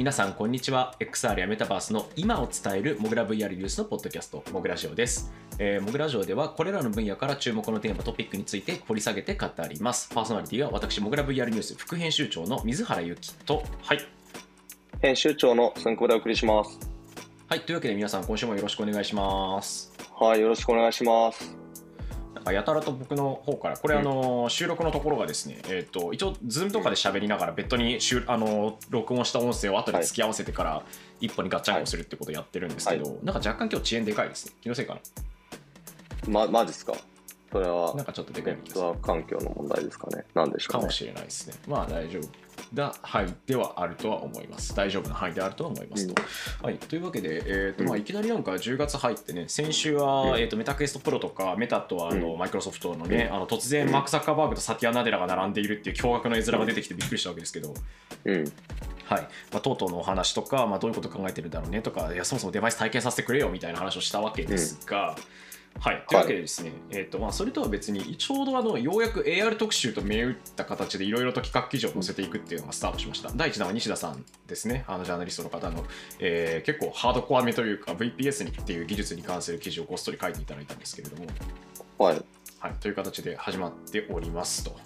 はい、皆さん、こんにちは。XR やメタバースの今を伝えるモグラ VR ニュースのポッドキャスト、モグラジオです。えーモグラジオでは、これらの分野から注目のテーマ、トピックについて掘り下げて語ります。パーソナリティは私、モグラ VR ニュース副編集長の水原由紀と、はい。編集長の寸久でお送りします。はい、というわけで皆さん、今週もよろしくお願いします。はい、よろしくお願いします。なんかやたらと僕の方から、これ、あの収録のところがですね、えっ、と、一応、ズームとかで喋りながら、別途に収あの録音した音声を後で付き合わせてから、一歩にガッチャンコするってことをやってるんですけど、なんか若干今日遅延でかいですね。気のせいかな。ま、マジっすか？それはなん、かちょっとでかネッい環境の問題ですかね。なんでしょうねかも。しれないですね。まあ大丈夫な範囲ではあるとは思います。大丈夫な範囲であるとは思いますと。はい、というわけで、えーとまあ、うんいきなりなんか10月入ってね、先週は、うんえー、とメタクエストプロとか、メタとあの、うんマイクロソフトのね、うんあの突然マーク・ザッカーバーグとサティア・ナデラが並んでいるっていう驚愕の絵面が出てきてびっくりしたわけですけど、うん。はいまあ、とうとうのお話とか、まあ、どういうこと考えてるんだろうねとかいやそもそもデバイス体験させてくれよみたいな話をしたわけですが、はい、というわけでですね、えーとまあ、それとは別にちょうどあのようやく AR 特集と銘打った形でいろいろと企画記事を載せていくっていうのがスタートしました。第1弾は西田さんですね。あのジャーナリストの方の、えー結構ハードコアめというか VPS にっていう技術に関する記事をごっそり書いていただいたんですけれども、はい。はい、という形で始まっておりますと。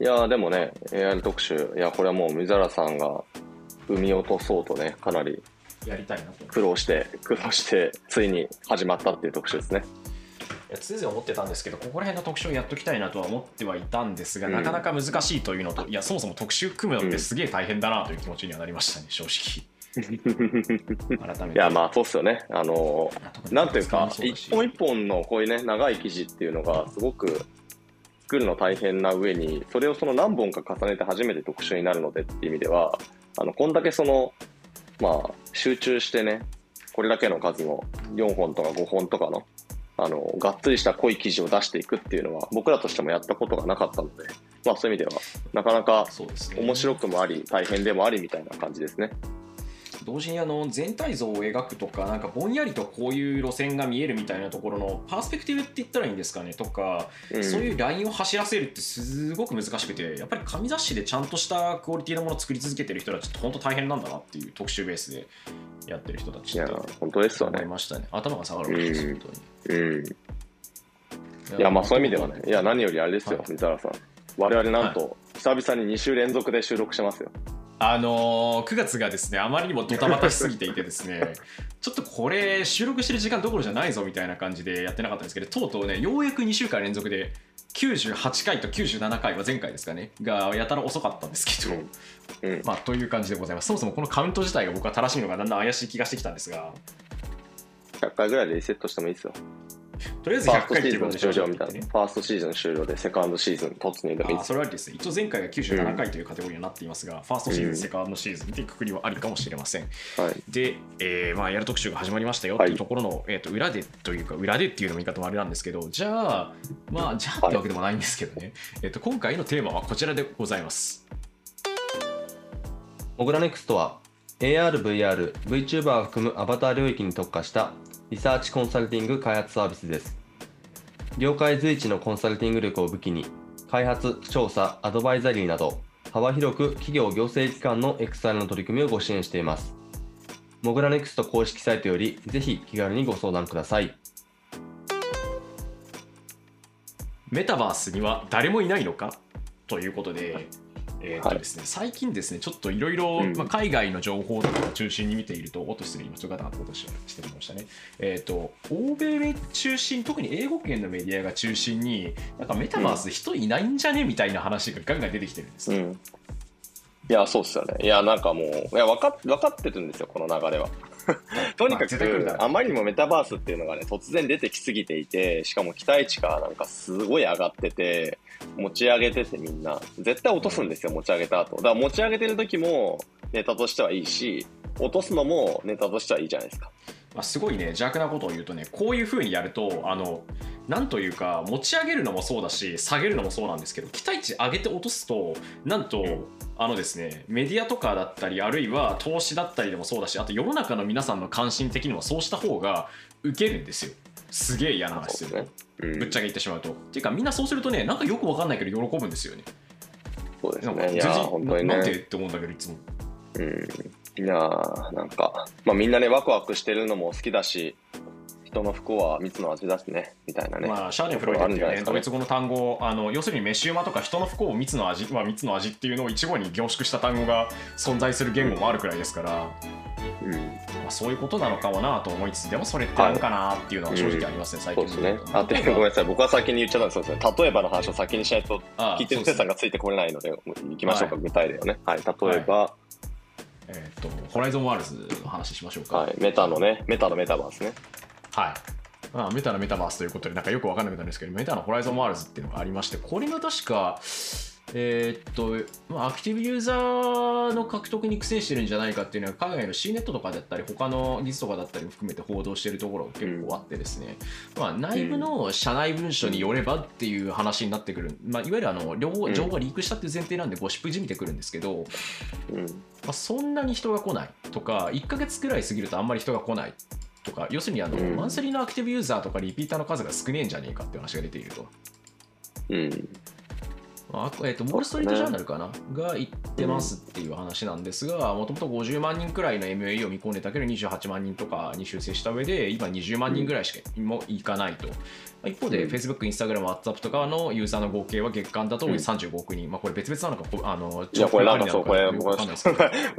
いやーでもね、AI 特集、いや、これはもう水原さんが生み落とそうとね、かなりやりたいなと。苦労して、苦労して、ついに始まったっていう特集ですね。いや常々思ってたんですけどここら辺の特集をやっときたいなとは思ってはいたんですが、うん。なかなか難しいというのといやそもそも特集組むのってすげえ大変だなという気持ちにはなりましたね正直。改めて。いや、まあ、そうっすよね。あのーなんていうか、一本一本のこういうね、長い記事っていうのが、すごく作るの大変な上に、それをその何本か重ねて初めて特集になるのでっていう意味では、あの、こんだけその、まあ、集中してね、これだけの数の4本とか5本とかの、あの、がっつりした濃い記事を出していくっていうのは、僕らとしてもやったことがなかったので、まあそういう意味では、なかなか面白くもあり、大変でもありみたいな感じですね。同時にあの全体像を描くとかなんかぼんやりとこういう路線が見えるみたいなところのパースペクティブって言ったらいいんですかねとか、うんそういうラインを走らせるってすごく難しくてやっぱり紙雑誌でちゃんとしたクオリティのものを作り続けてる人たちって本当大変なんだなっていう特集ベースでやってる人たちいやって、本当ですよね。思いましたね頭が下がるわけです本当にうん。いや、まあそういう意味ではね、いや、何よりあれですよ、はい水原さん。我々なんと、久々に2週連続で収録してますよ。あのー9月がですねあまりにもドタバタしすぎていてですね ちょっとこれ収録してる時間どころじゃないぞみたいな感じでやってなかったんですけどとうとうねようやく2週間連続で98回と97回は前回ですかねがやたら遅かったんですけど、うんうん。まあという感じでございますそもそもこのカウント自体が僕は正しいのがだんだん怪しい気がしてきたんですが100回ぐらいでリセットしてもいいですよ。とりあえず100ファーストシ回っていうことでーズン終了みたいな。ねファーストシーズン終了で、セカンドシーズン突入でもそれはありですね。一応前回が97回というカテゴリーになっていますが、ファーストシーズン、セカンドシーズンっていうくくりはありかもしれません。はい。で、えーまあ、やる特集が始まりましたよっていうところの、えー、と裏でというか、裏でっていうのも言い方もあれなんですけど、じゃあ、まあ、じゃあってわけでもないんですけどね、えー、と今回のテーマはこちらでございます。モグラネクストは AR、VR、VTuber を含むアバター領域に特化したリサーチコンサルティング開発サービスです。業界随一のコンサルティング力を武器に、開発、調査、アドバイザリーなど、幅広く企業行政機関の XR の取り組みをご支援しています。モグラネクスト公式サイトよりぜひ気軽にご相談ください。メタバースには誰もいないのか？ということで、えーとはいですね、最近ですね、ちょっといろいろ海外の情報とかを中心に見ていると、おっと失礼、今ちょっとガタガタことししてみましたね。えっ、と、欧米中心、特に英語圏のメディアが中心に、なんかメタバースで人いないんじゃねみたいな話がガンガン出てきてるんですね。うん。いや、そうっすよね。いや、なんかもう、いや、分かっ分かってるんですよ、この流れは。とにかまあ絶対来るだろく、あまりにもメタバースっていうのがね、突然出てきすぎていて、しかも期待値がなんかすごい上がってて、持ち上げててみんな、絶対落とすんですよ、持ち上げた後。だから持ち上げてる時もネタとしてはいいし、落とすのもネタとしてはいいじゃないですか。まあ、すごいね邪悪なことを言うとねこういうふうにやるとあのなんというか持ち上げるのもそうだし下げるのもそうなんですけど期待値上げて落とすとなんと、あのですねメディアとかだったりあるいは投資だったりでもそうだしあと世の中の皆さんの関心的にもそうした方が受けるんですよ。すげえ嫌な話するね。うん。ぶっちゃけ言ってしまうと。っていうかみんなそうするとねなんかよくわかんないけど喜ぶんですよね。そうですなんか全然本当にななんてね。って思うんだけどいつも。うん。いやーなんか、まあみんなね、ワクワクしてるのも好きだし、人の不幸は蜜の味だしね、みたいなね。まあ、シャーデンフロイデっていうね、ドイツ語の単語、あの要するに飯馬とか人の不幸を蜜の味、まあ、蜜の味っていうのを一語に凝縮した単語が存在する言語もあるくらいですから、まうん。あ、そういうことなのかもなと思いつつ、でもそれってなんかなっていうのは正直ありますね、最近そうですね。あ、で、ごめんなさい。僕は先に言っちゃったんですそうですね。例えばの話を先にしないと、あ聞いてる皆さんがついてこれないので、行きましょうか、はい具体例をね。はい。例えば、えっと、ホライゾンワールズの話しましょうか。はい。メタのね、メタのメタバースね。はい。まあ、メタのメタバースということで、なんかよくわかんなくなるんですけど、メタのホライゾンワールズっていうのがありまして、これが確か、えーっと、まあ、アクティブユーザーの獲得に苦戦してるんじゃないかっていうのは、海外の C ネットとかだったり、他の技術とかだったりも含めて報道しているところが結構あってですね、まあ、内部の社内文書によればっていう話になってくる、まあ、いわゆるあの両方うん情報がリークしたっていう前提なんで、ゴシップじみてくるんですけど、うん。まあ、そんなに人が来ないとか1ヶ月くらい過ぎるとあんまり人が来ないとか要するにあの、うんマンスリーのアクティブユーザーとかリピーターの数が少ねえんじゃねえかっていう話が出ていると。うん。まあえっとウォール・ストリート・ジャーナルかな、が言ってますっていう話なんですが、もともと50万人くらいの MAE を見込んでたけど、28万人とかに修正した上で、今20万人ぐらいしかもいかないと。まあ一方で、うん。Facebook、Instagram、WhatsApp とかのユーザーの合計は月間だとうん。35億人、まあこれ別々なのか、こあのいや、これなんかそう、これ、こ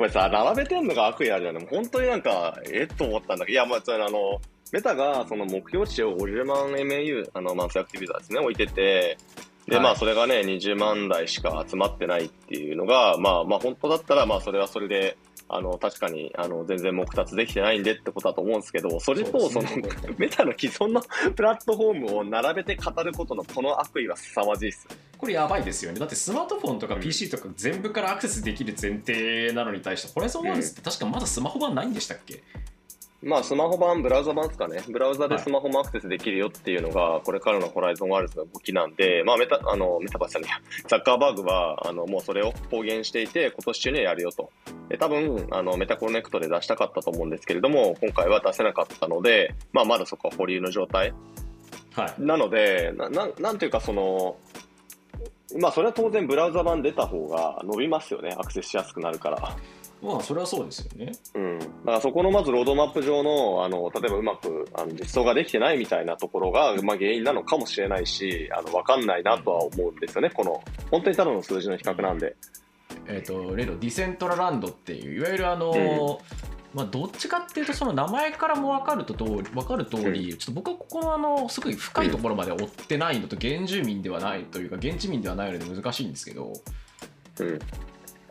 れさ、並べてんのが悪意あるじゃん。本当になんか、えっ？と思ったんだけど、いや、まあ、それあの、メタがその目標値を50万 MAU、あの、マンスアクティブユーザーですね、置いてて、で、はい。まあ、それがね、20万台しか集まってないっていうのが、まあ、まあ、本当だったら、まあ、それはそれで、あの、確かに、あの、全然目達できてないんでってことだと思うんですけど、それと、その、メタの既存のプラットフォームを並べて語ることのこの悪意は凄まじいっす。これやばいですよね。だってスマートフォンとかうん。PC とか全部からアクセスできる前提なのに対して、ホライゾンワールズって。確かまだスマホ版ないんでしたっけ、まあ、スマホ版、ブラウザ版ですかね。ブラウザでスマホもアクセスできるよっていうのが、これからのホライゾンワールズの動きなんで、まあ、メタ、あの、メタバースじゃねえや ザッカーバーグは、あの、もうそれを公言していて、今年中にはやるよと。で、多分、あの、メタコネクトで出したかったと思うんですけれども、今回は出せなかったので、まあ、まだそこは保留の状態。はい。なので、な、なんなんていうか、その、まあ、それは当然ブラウザ版出た方が伸びますよね。アクセスしやすくなるから。まあ、それはそうですよね。うん、だからそこのまずロードマップ上のあの例えばうまくあの実装ができてないみたいなところが、まあ、原因なのかもしれないしあの分かんないなとは思うんですよね、この本当にただの数字の比較なんで。えっ、と、例のディセントラランドっていう、いわゆるあの、まあ、どっちかっていうとその名前からも分かると通り分かる通り、ちょっと僕はここのあのすごい深いところまで追ってないのと原住民ではないというか現地民ではないので難しいんですけど、うん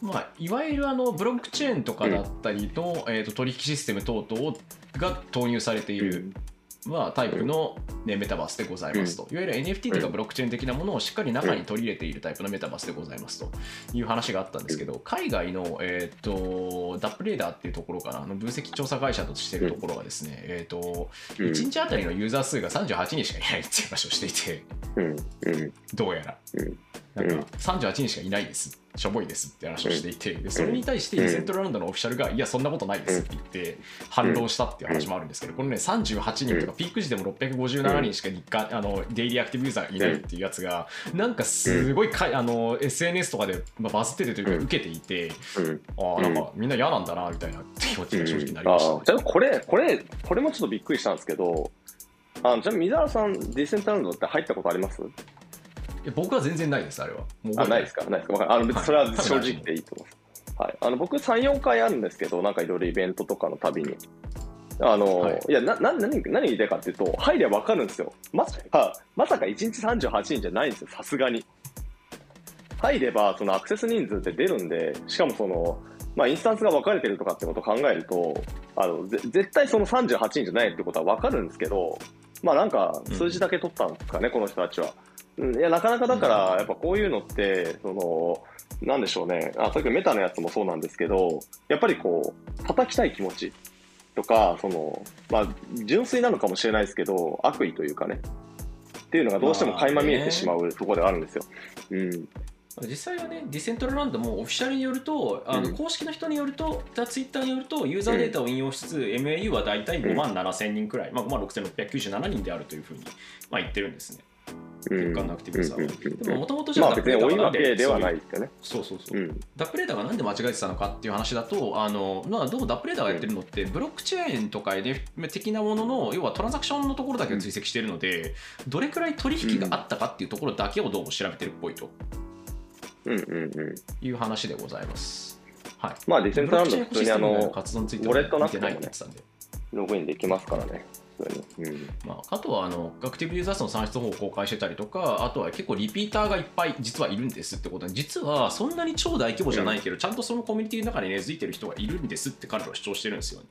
まあ、いわゆるあのブロックチェーンとかだったりの、えー、と取引システム等々が投入されている、まあ、タイプの、ね、メタバースでございますと、いわゆる NFT とかブロックチェーン的なものをしっかり中に取り入れているタイプのメタバースでございますという話があったんですけど、海外の、えー、とダップレーダーっていうところかなあの分析調査会社としているところがですね、えー、とうん。1日あたりのユーザー数が38人しかいないっていう話をしていてうん。うん。どうやら。うん。なんか38人しかいないです、しょぼいですって話をしていて、でそれに対してディセントラランドのオフィシャルが、いや、そんなことないですって言って、反論したっていう話もあるんですけど、このね、38人とか、ピーク時でも657人しか日間あのデイリーアクティブユーザーがいないっていうやつが、なんかすごいかいあの SNS とかでまあバズっててというか、受けていて、うん。ああ、なんかみんな嫌なんだなみたいな気持ちが正直になりあました。ね。ーじゃあこれこれこれもちょっとびっくりしたんですけどあのじゃあ水原さんディセントランドって入ったことあります？いや僕は全然ないです、あれは。あないですか？ないですか？あの別にそれは正直でいいと思います。はい、あの僕3、4回あるんですけど、なんかいろいろイベントとかのたびに。あの、はいい、や、な、な、何、何言いたいかっていうと、入りゃわかるんですよ。まさか、まさか1日38人じゃないんですよ、さすがに。入れば、そのアクセス人数って出るんで、しかもその、まあ、インスタンスが分かれてるとかってことを考えると、あの、ぜ絶対その38人じゃないってことは分かるんですけど、まあなんか数字だけ取ったんですかね、この人たちは。うんいや、なかなかだから、やっぱこういうのって、その、なんでしょうね。あ、さっきのメタのやつもそうなんですけど、やっぱりこう、叩きたい気持ちとか、その、まあ、純粋なのかもしれないですけど、悪意というかね。っていうのがどうしても垣間見えてしまうところではあるんですよ。うん。実際はね、ディセントラランドもオフィシャルによると、あのうん公式の人によると、ツイッターによると、ユーザーデータを引用しつつ、MAU は大体5万7000人くらい、まあ、5万6697人であるというふうに、まあ、言ってるんですね。空間のアクティブさでももともとじゃダプレーダーがなん分けではそうないいうですよね。そうそうそう、うん。ダプレーダーがなんで間違えてたのかっていう話だとあの、まあ、どうもダプレーダーがやってるのってブロックチェーンとかで的なものの要はトランザクションのところだけを追跡しているので、どれくらい取引があったかっていうところだけをどうも調べてるっぽいとうんうんうん。いう話でございます。はい、まあディセントランド普通にあの活動についてウォレットなくても。ログインできますからね。うん。まあ、あとはあのアクティブユーザー数の算出方法を公開してたりとかあとは結構リピーターがいっぱい実はいるんですってことで実はそんなに超大規模じゃないけど、ちゃんとそのコミュニティの中に根付いてる人がいるんですって彼らは主張してるんですよね。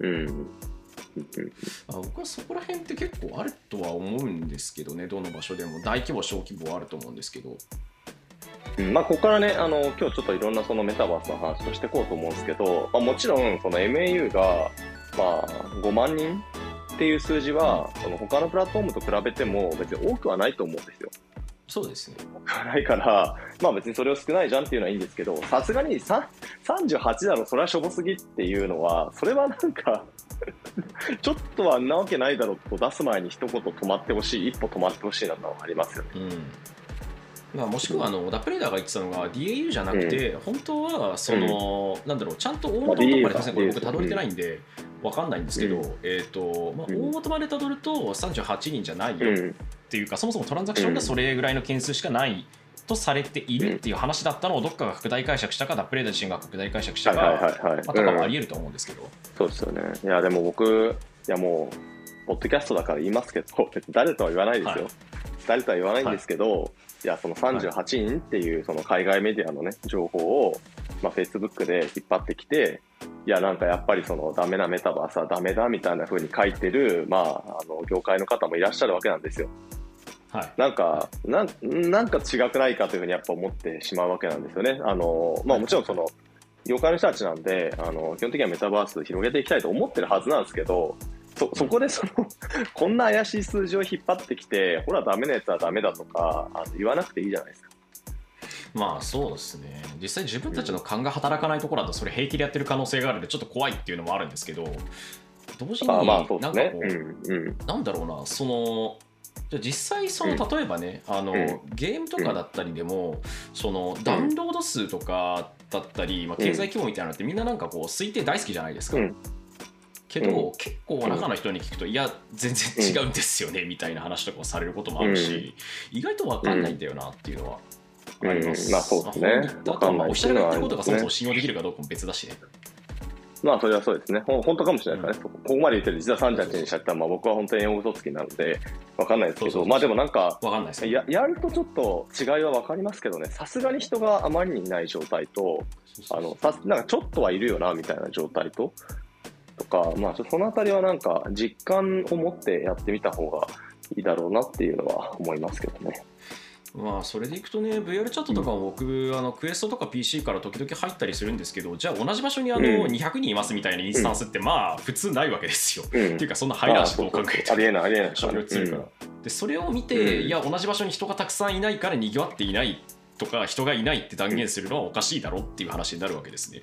うん。うん。うん。あ僕はそこら辺って結構あるとは思うんですけどねどの場所でも。大規模小規模はあると思うんですけど。うん。まあ、ここからね、あの、今日ちょっといろんなそのメタバースの話をしていこうと思うんですけど、まあ、もちろん、その MAU が、まあ、5万人っていう数字は、その他のプラットフォームと比べても別に多くはないと思うんですよ。そうですね多くはないから、まあ別にそれを少ないじゃんっていうのはいいんですけど、さすがにさ38だろ、それはしょぼすぎっていうのは、それはなんか、ちょっとはんなわけないだろうと出す前に一言止まってほしい、一歩止まってほしいなのはありますよね。うんまあ、もしくはあのダプレーダーが言ってたのが DAU じゃなくて、本当はその、なんだろうちゃんと大元まで確かにこれ僕たどれてないんでわかんないんですけど、うん。えっ、と、まあ、うん大元までたどると38人じゃないよっうん。ていうか、そもそもトランザクションがそれぐらいの件数しかないとされているっていう話だったのをどっかが拡大解釈したかダプレーダー自身が拡大解釈したはいか、はいはいはい。まあ、とかもあうん。り得ると思うんですけど、そうですよね。いや、でも僕、いやもう、ポッドキャストだから言いますけど、誰とは言わないですよ。はい。誰とは言わないんですけど、い、や、その38人っていうその海外メディアのね、情報を、まあ、Facebook で引っ張ってきて、いや、なんかやっぱりそのダメなメタバースはダメだみたいな風に書いてる、まあ、あの、業界の方もいらっしゃるわけなんですよ。はい、なんか、なんなんか違くないかというふうにやっぱ思ってしまうわけなんですよね。あの、まあもちろんその、業界の人たちなんで、あの、基本的にはメタバース広げていきたいと思ってるはずなんですけど、そ、そこで その、こんな怪しい数字を引っ張ってきて、ほらダメなやつはダメだとか、あの言わなくていいじゃないですか。まあそうですね実際自分たちの勘が働かないところだとそれ平気でやってる可能性があるんでちょっと怖いっていうのもあるんですけど同時になんかこ。う、うん、うん。なんだろうなそのじゃあ実際その例えばね、あのうんゲームとかだったりでも、そのダウンロード数とかだったり、まあ、経済規模みたいなのってみんななんかこう推定大好きじゃないですか。うん。けど、うん結構中の人に聞くと、いや全然違うんですよね、みたいな話とかをされることもあるし、意外と分かんないんだよなっていうのはあります。うん。まあそうですね。まあ本人あとはまあ分かんないおっしゃるが言ってることがそもそも信用できるかどうかも別だしね。まあそれはそうですね。ほん本当かもしれないですからね。ここまで言ってる実は38にしちゃったら、まあ僕は本当に英語嘘つきなので、わかんないですけど、そうそうそうまあでもなんか、分かんないです。よややるとちょっと違いは分かりますけどね、さすがに人があまりにいない状態と、あのさなんかちょっとはいるよなみたいな状態と、とか、まあ、そのあたりはなんか実感を持ってやってみた方がいいだろうなっていうのは思いますけどね。まあそれでいくとね VR チャットとかも僕、あのクエストとか PC から時々入ったりするんですけどじゃあ同じ場所にあのうん200人いますみたいなインスタンスってまあ普通ないわけですよ。うんっていうかそんな入らんしどう考えてもありえない、ありえない。から。でそれを見て、うんいや同じ場所に人がたくさんいないからにぎわっていないとか人がいないって断言するのはおかしいだろっていう話になるわけですね。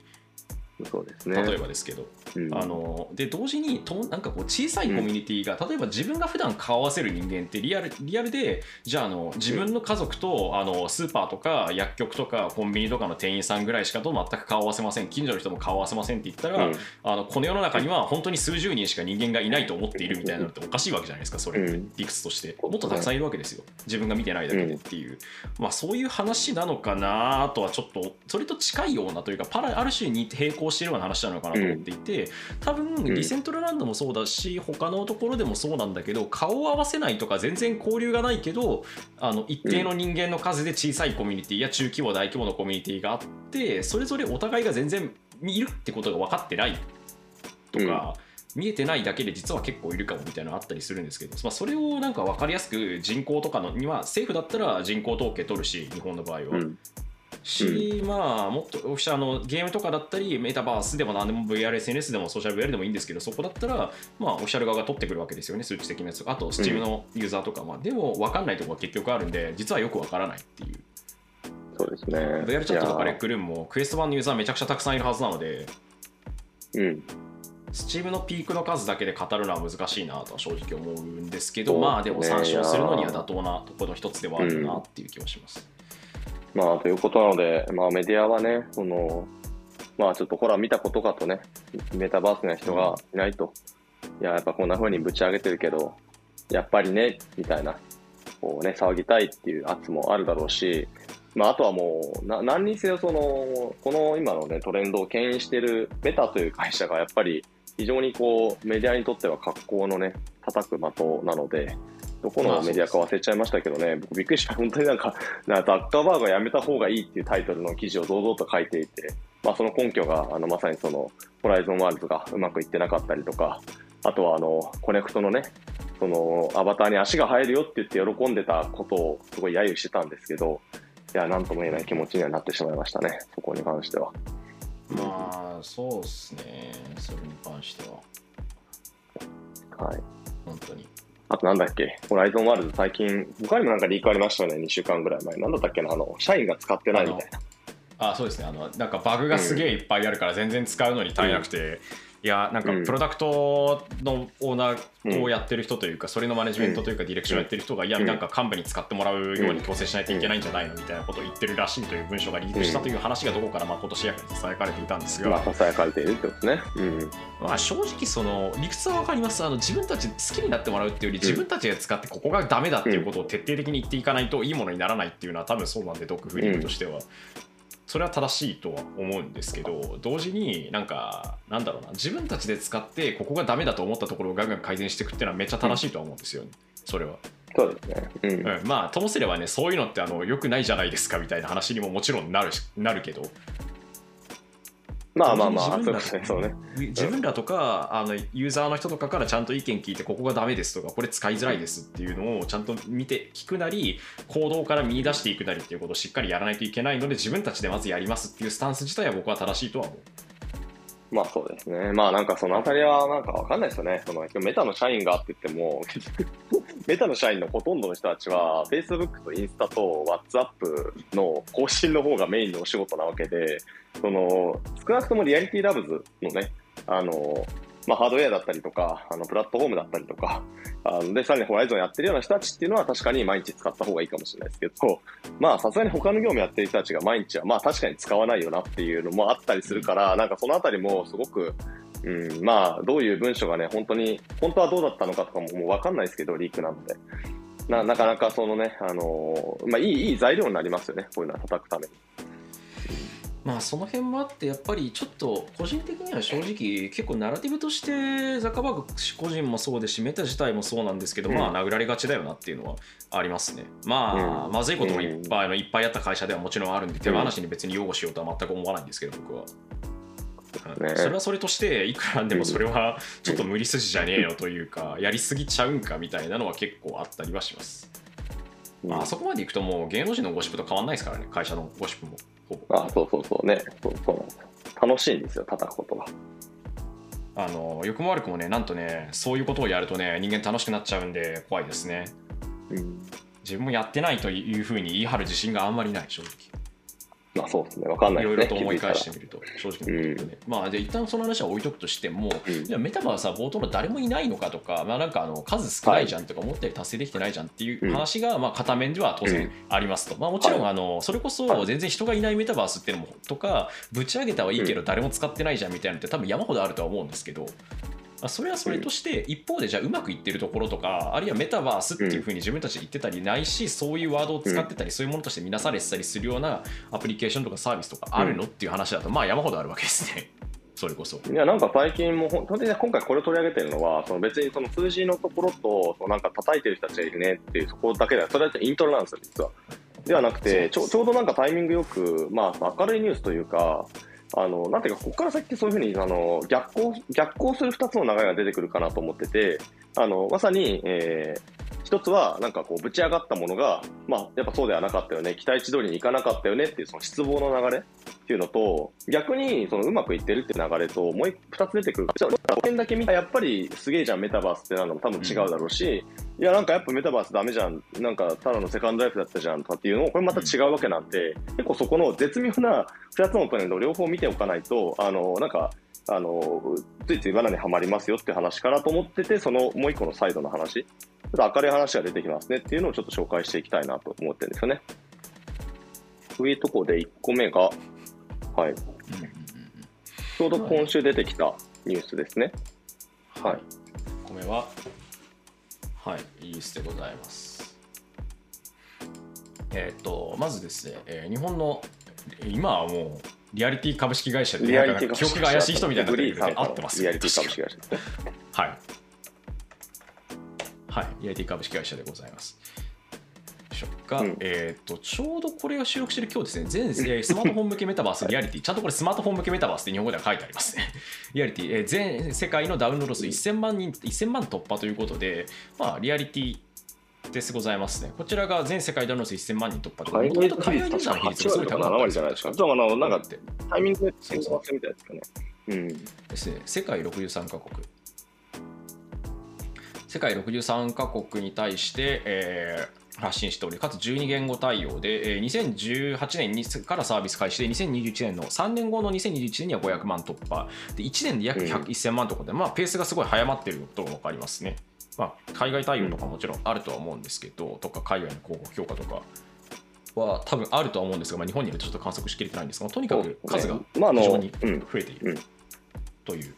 そうですね。例えばですけど。うん。あので同時にとなんかこう小さいコミュニティが、例えば自分が普段顔合わせる人間ってリアルリアルでじゃああの自分の家族とあのスーパーとか薬局とかコンビニとかの店員さんぐらいしかと全く顔合わせません。近所の人も顔合わせませんって言ったら、うん。あのこの世の中には本当に数十人しか人間がいないと思っているみたいなのっておかしいわけじゃないですかそれ。理屈として。もっとたくさんいるわけですよ。自分が見てないだけでっていう、まあそういう話なのかなとはちょっとそれと近いようなというかパラある種に並行しているような話なのかなと思っていて、多分ん。リセントラランドもそうだし他のところでもそうなんだけど顔を合わせないとか全然交流がないけどあの一定の人間の数で小さいコミュニティや中規模大規模のコミュニティがあってそれぞれお互いが全然いるってことが分かってないとか、見えてないだけで実は結構いるかもみたいなのあったりするんですけど、まあ、それをなんか分かりやすく人口とかのには政府だったら人口統計取るし日本の場合は。うんし、まあもっとオフィシャルのゲームとかだったりメタバースでも何でも VRSNS でもソーシャル VR でもいいんですけどそこだったらまあオフィシャル側が取ってくるわけですよね数値的なやつあと Steam のユーザーとか、まあ、でも分かんないところが結局あるんで実はよく分からないっていうそうですね。VR チャットとかレッいクルームもクエスト版のユーザーめちゃくちゃたくさんいるはずなのでやうん。スチームのピークの数だけで語るのは難しいなとは正直思うんですけど、ねまあでも参照するのには妥当なところの一つではあるなっていう気はします。まあ、ということなので、まあ、メディアはね、その、まあ、ちょっとほら見たことかとね、メタバースな人がいないと、いや、やっぱこんな風にぶち上げてるけど、やっぱりね、みたいな、こうね、騒ぎたいっていう圧もあるだろうし、まあ、あとはもう、な何にせよ、その、この今のね、トレンドを牽引しているメタという会社が、やっぱり、非常にこう、メディアにとっては格好のね、叩く的なので、どこのメディアか忘れちゃいましたけどね、僕びっくりした。本当になんか、なんかザッカーバーグが辞めた方がいいっていうタイトルの記事を堂々と書いていて、まあその根拠が、あの、まさにその、ホライゾンワールドがうまくいってなかったりとか、あとはあの、コネクトのね、その、アバターに足が生えるよって言って喜んでたことをすごい揶揄してたんですけど、いや、なんとも言えない気持ちにはなってしまいましたね、そこに関しては。まあそうですね、それに関しては、はい。本当に。あとなんだっけ、ホライゾンワールド最近、他にもなんかリークありましたよね、2週間ぐらい前。なんだったっけな、あの、社員が使ってないみたいな。あそうですね。あのなんかバグがすげえいっぱいあるから全然使うのに足りなくて、いやなんかうん。プロダクトのオーナーをやってる人というか、それのマネジメントというかディレクションをやってる人が、いやうん。なんか幹部に使ってもらうように強制しないといけないんじゃないのみたいなことを言ってるらしいという文章がリークしたという話がどこからまあ今年やかにささやかれていたんですが、まあ、ささやかれているってことですね。うん。まあ、正直その理屈は分かります。あの自分たち好きになってもらうっていうより自分たちが使ってここがダメだっていうことを徹底的に言っていかないといいものにならないっていうのは多分そうなんでドッグフーディングとしては、それは正しいとは思うんですけど同時になんかなんだろうな自分たちで使ってここがダメだと思ったところをガンガン改善していくっていうのはめっちゃ正しいとは思うんですよね、それは、そうですね。うん。うん、まあともすればねそういうのってあの良くないじゃないですかみたいな話にももちろんなるしなるけどまあまあまあ、自分らそうですね、そうね。自分らとかあのユーザーの人とかからちゃんと意見聞いてここがダメですとかこれ使いづらいですっていうのをちゃんと見て聞くなり行動から見出していくなりっていうことをしっかりやらないといけないので自分たちでまずやりますっていうスタンス自体は僕は正しいとは思う。まあそうですね。まあなんかそのあたりはなんかわかんないですよね。そのメタの社員がって言っても、メタの社員のほとんどの人たちは、Facebook とインスタと WhatsApp の更新の方がメインのお仕事なわけで、その、少なくともリアリティラブズのね、あの、まあ、ハードウェアだったりとか、あの、プラットフォームだったりとか、あので、さらにホライゾンやってるような人たちっていうのは確かに毎日使った方がいいかもしれないですけど、まあ、さすがに他の業務やってる人たちが毎日は、まあ、確かに使わないよなっていうのもあったりするから、なんかそのあたりもすごく、うん、まあ、どういう文章がね、本当に、本当はどうだったのかとかももうわかんないですけど、リークなので。な、なかなかそのね、あのーまあ、いい、いい材料になりますよね、こういうのは叩くために。まあその辺もあってやっぱりちょっと個人的には正直結構ナラティブとしてザッカーバーグ個人もそうですしメタ自体もそうなんですけど、うん。まあ殴られがちだよなっていうのはありますね。まあ、うん。まずいこともいっぱい,、いっぱいあった会社ではもちろんあるんで手放しに別に擁護しようとは全く思わないんですけど僕は。それはそれとしていくらでもそれはちょっと無理筋じゃねえよというかやりすぎちゃうんかみたいなのは結構あったりはします、まああそこまでいくともう芸能人のゴシップと変わんないですからね会社のゴシップもあ、そうそうそうね。そうそうなんですよ。楽しいんですよ、叩くことが。あの良くも悪くもねなんとねそういうことをやるとね人間楽しくなっちゃうんで怖いですねうん。自分もやってないというふうに言い張る自信があんまりない正直まあそうですね、わかんないいですね。ろいろと思い返してみると正直なことね、まあで一旦その話は置いとくとしても、うん。じゃあメタバースは冒頭の誰もいないのかとか、まあ、なんかあの数少ないじゃんとか思ったより達成できてないじゃんっていう話がまあ片面では当然ありますと、まあ、もちろんあのそれこそ全然人がいないメタバースっていうのもとかぶち上げたはいいけど誰も使ってないじゃんみたいなのって多分山ほどあるとは思うんですけど。まあそれはそれとして一方でじゃあうまくいってるところとかあるいはメタバースっていうふうに自分たちで言ってたりないしそういうワードを使ってたりそういうものとして見なされてたりするようなアプリケーションとかサービスとかあるのっていう話だとまあ山ほどあるわけですね。それこそ。いや、なんか最近も、本当にね、今回これを取り上げてるのは、その別にその数字のところと、そのなんか叩いてる人たちがいるねっていう、そこだけでは、それはイントロなんですよ、実は。ではなくて、ちょちょうどなんかタイミングよく、まあ、明るいニュースというか、あの、なんていうか、ここから先ってそういうふうに、あの、逆行、逆行する二つの流れが出てくるかなと思ってて、あの、まさに、えー一つは、なんかこう、ぶち上がったものが、まあ、やっぱそうではなかったよね、期待値通りにいかなかったよねっていう、その失望の流れっていうのと、逆に、そのうまくいってるって流れと、もう一二つ出てくる。じゃあ、これだけ見たら、やっぱりすげえじゃん、メタバースってなるのも多分違うだろうし、いや、なんかやっぱメタバースダメじゃん、なんかただのセカンドライフだったじゃんとかっていうのを、これまた違うわけなんで、結構そこの絶妙な二つのトレンドを両方見ておかないと、あの、なんか、あの、ついつい罠にはまりますよって話からと思ってて、そのもう一個のサイドの話、ちょっと明るい話が出てきますねっていうのをちょっと紹介していきたいなと思ってるんですよね。というところで1個目が、はい。ちょうど今週出てきたニュースですね。はい。米ははいイースでございますえっ、とまずですね、えー日本の今はもうリアリティ株式会社でリアリティなんか記憶が怪しい人みたいになグリーンさん合ってます。リアリティ株確式会社。はい。はい。リアリティ株式会社でございます。うん。えっ、とちょうどこれを収録してる今日ですね。全えースマートフォン向けメタバースリアリティ。ちゃんとこれスマートフォン向けメタバースって日本語では書いてありますね。リアリティ、えー全世界のダウンロード数1000万人1000万突破ということでまあリアリティですございますね。こちらが全世界ダウンロード数1000万人突破と海もともと外海外ユーザーの比率がすごい高かった7割じゃないですか。あの、なんかってタイミングでそうそうみたいですかね。うん。ですね、世界63カ国。世界63カ国に対して、えー発信しており、かつ12言語対応で、えー2018年にからサービス開始で、2021年の3年後の2021年には500万突破、で1年で約100うん1000万とかで、まあ、ペースがすごい早まっていることが分かりますね。まあ、海外対応とかもちろんあるとは思うんですけど、とか海外の広告強化とかは多分あるとは思うんですが、まあ、日本にいるとちょっと観測しきれてないんですが、とにかく数が非常にうん。増えているうん。という、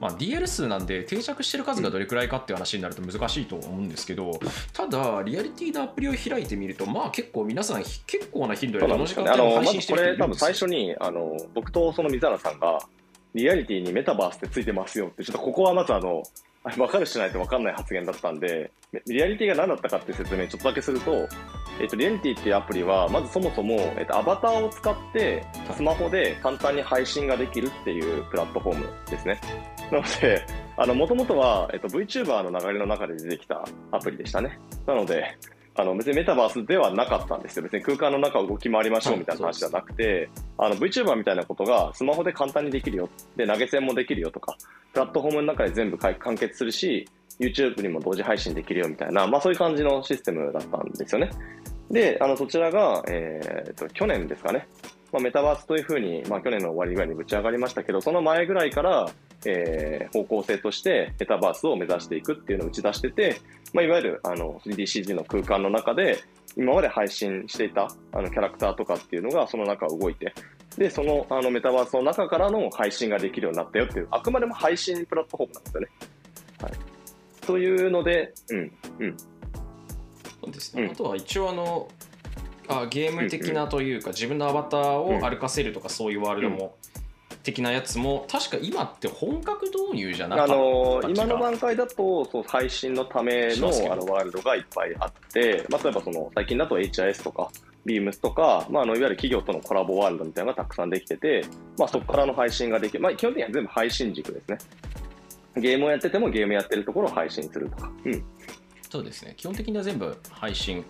まあ、DL 数なんで定着してる数がどれくらいかっていう話になると難しいと思うんですけどただリアリティのアプリを開いてみるとまあ結構皆さん結構な頻度でそうなんどの時間帯も配信してずこれ多分る人いるんですよ。最初に、あの、僕とその水原さんが、リアリティにメタバースってついてますよって、ちょっとここはまずあの、あ 分かるしないと分かんない発言だったんで、リアリティが何だったかっていう説明ちょっとだけすると、えっと、リアリティっていうアプリは、まずそもそも、えっと、アバターを使って、スマホで簡単に配信ができるっていうプラットフォームですね。なので、あの、もともとは、えっと、VTuber の流れの中で出てきたアプリでしたね。なので、あの、別にメタバースではなかったんですよ。別に空間の中を動き回りましょうみたいな話じゃなくて、あの、VTuber みたいなことがスマホで簡単にできるよ。で、投げ銭もできるよとか、プラットフォームの中で全部完結するし、YouTube にも同時配信できるよみたいな、まあそういう感じのシステムだったんですよね。で、あの、そちらが、えーっと、去年ですかね。まあ、メタバースというふうに、まあ、去年の終わりぐらいにぶち上がりましたけど、その前ぐらいから、えー方向性としてメタバースを目指していくっていうのを打ち出してて、まあ、いわゆるあの 3DCG の空間の中で、今まで配信していたあのキャラクターとかっていうのがその中動いて、で、そのあのメタバースの中からの配信ができるようになったよっていう、あくまでも配信プラットフォームなんですよね。はい。というので、うん、うん。そうですねうんあとは一応あのあゲーム的なというか、自分のアバターを歩かせるとかそういうワールドも、的なやつも確か今って本格導入じゃなかあった？の気が今の段階だとそう配信のためのあのワールドがいっぱいあって、まあ、例えばその最近だと HIS とか Beams とか、まあ、あのいわゆる企業とのコラボワールドみたいなのがたくさんできてて、まあ、そこからの配信ができる、まあ、基本的には全部配信軸ですね。ゲームをやっててもゲームやってるところを配信するとか。うん。そうですね。基本的には全部配信。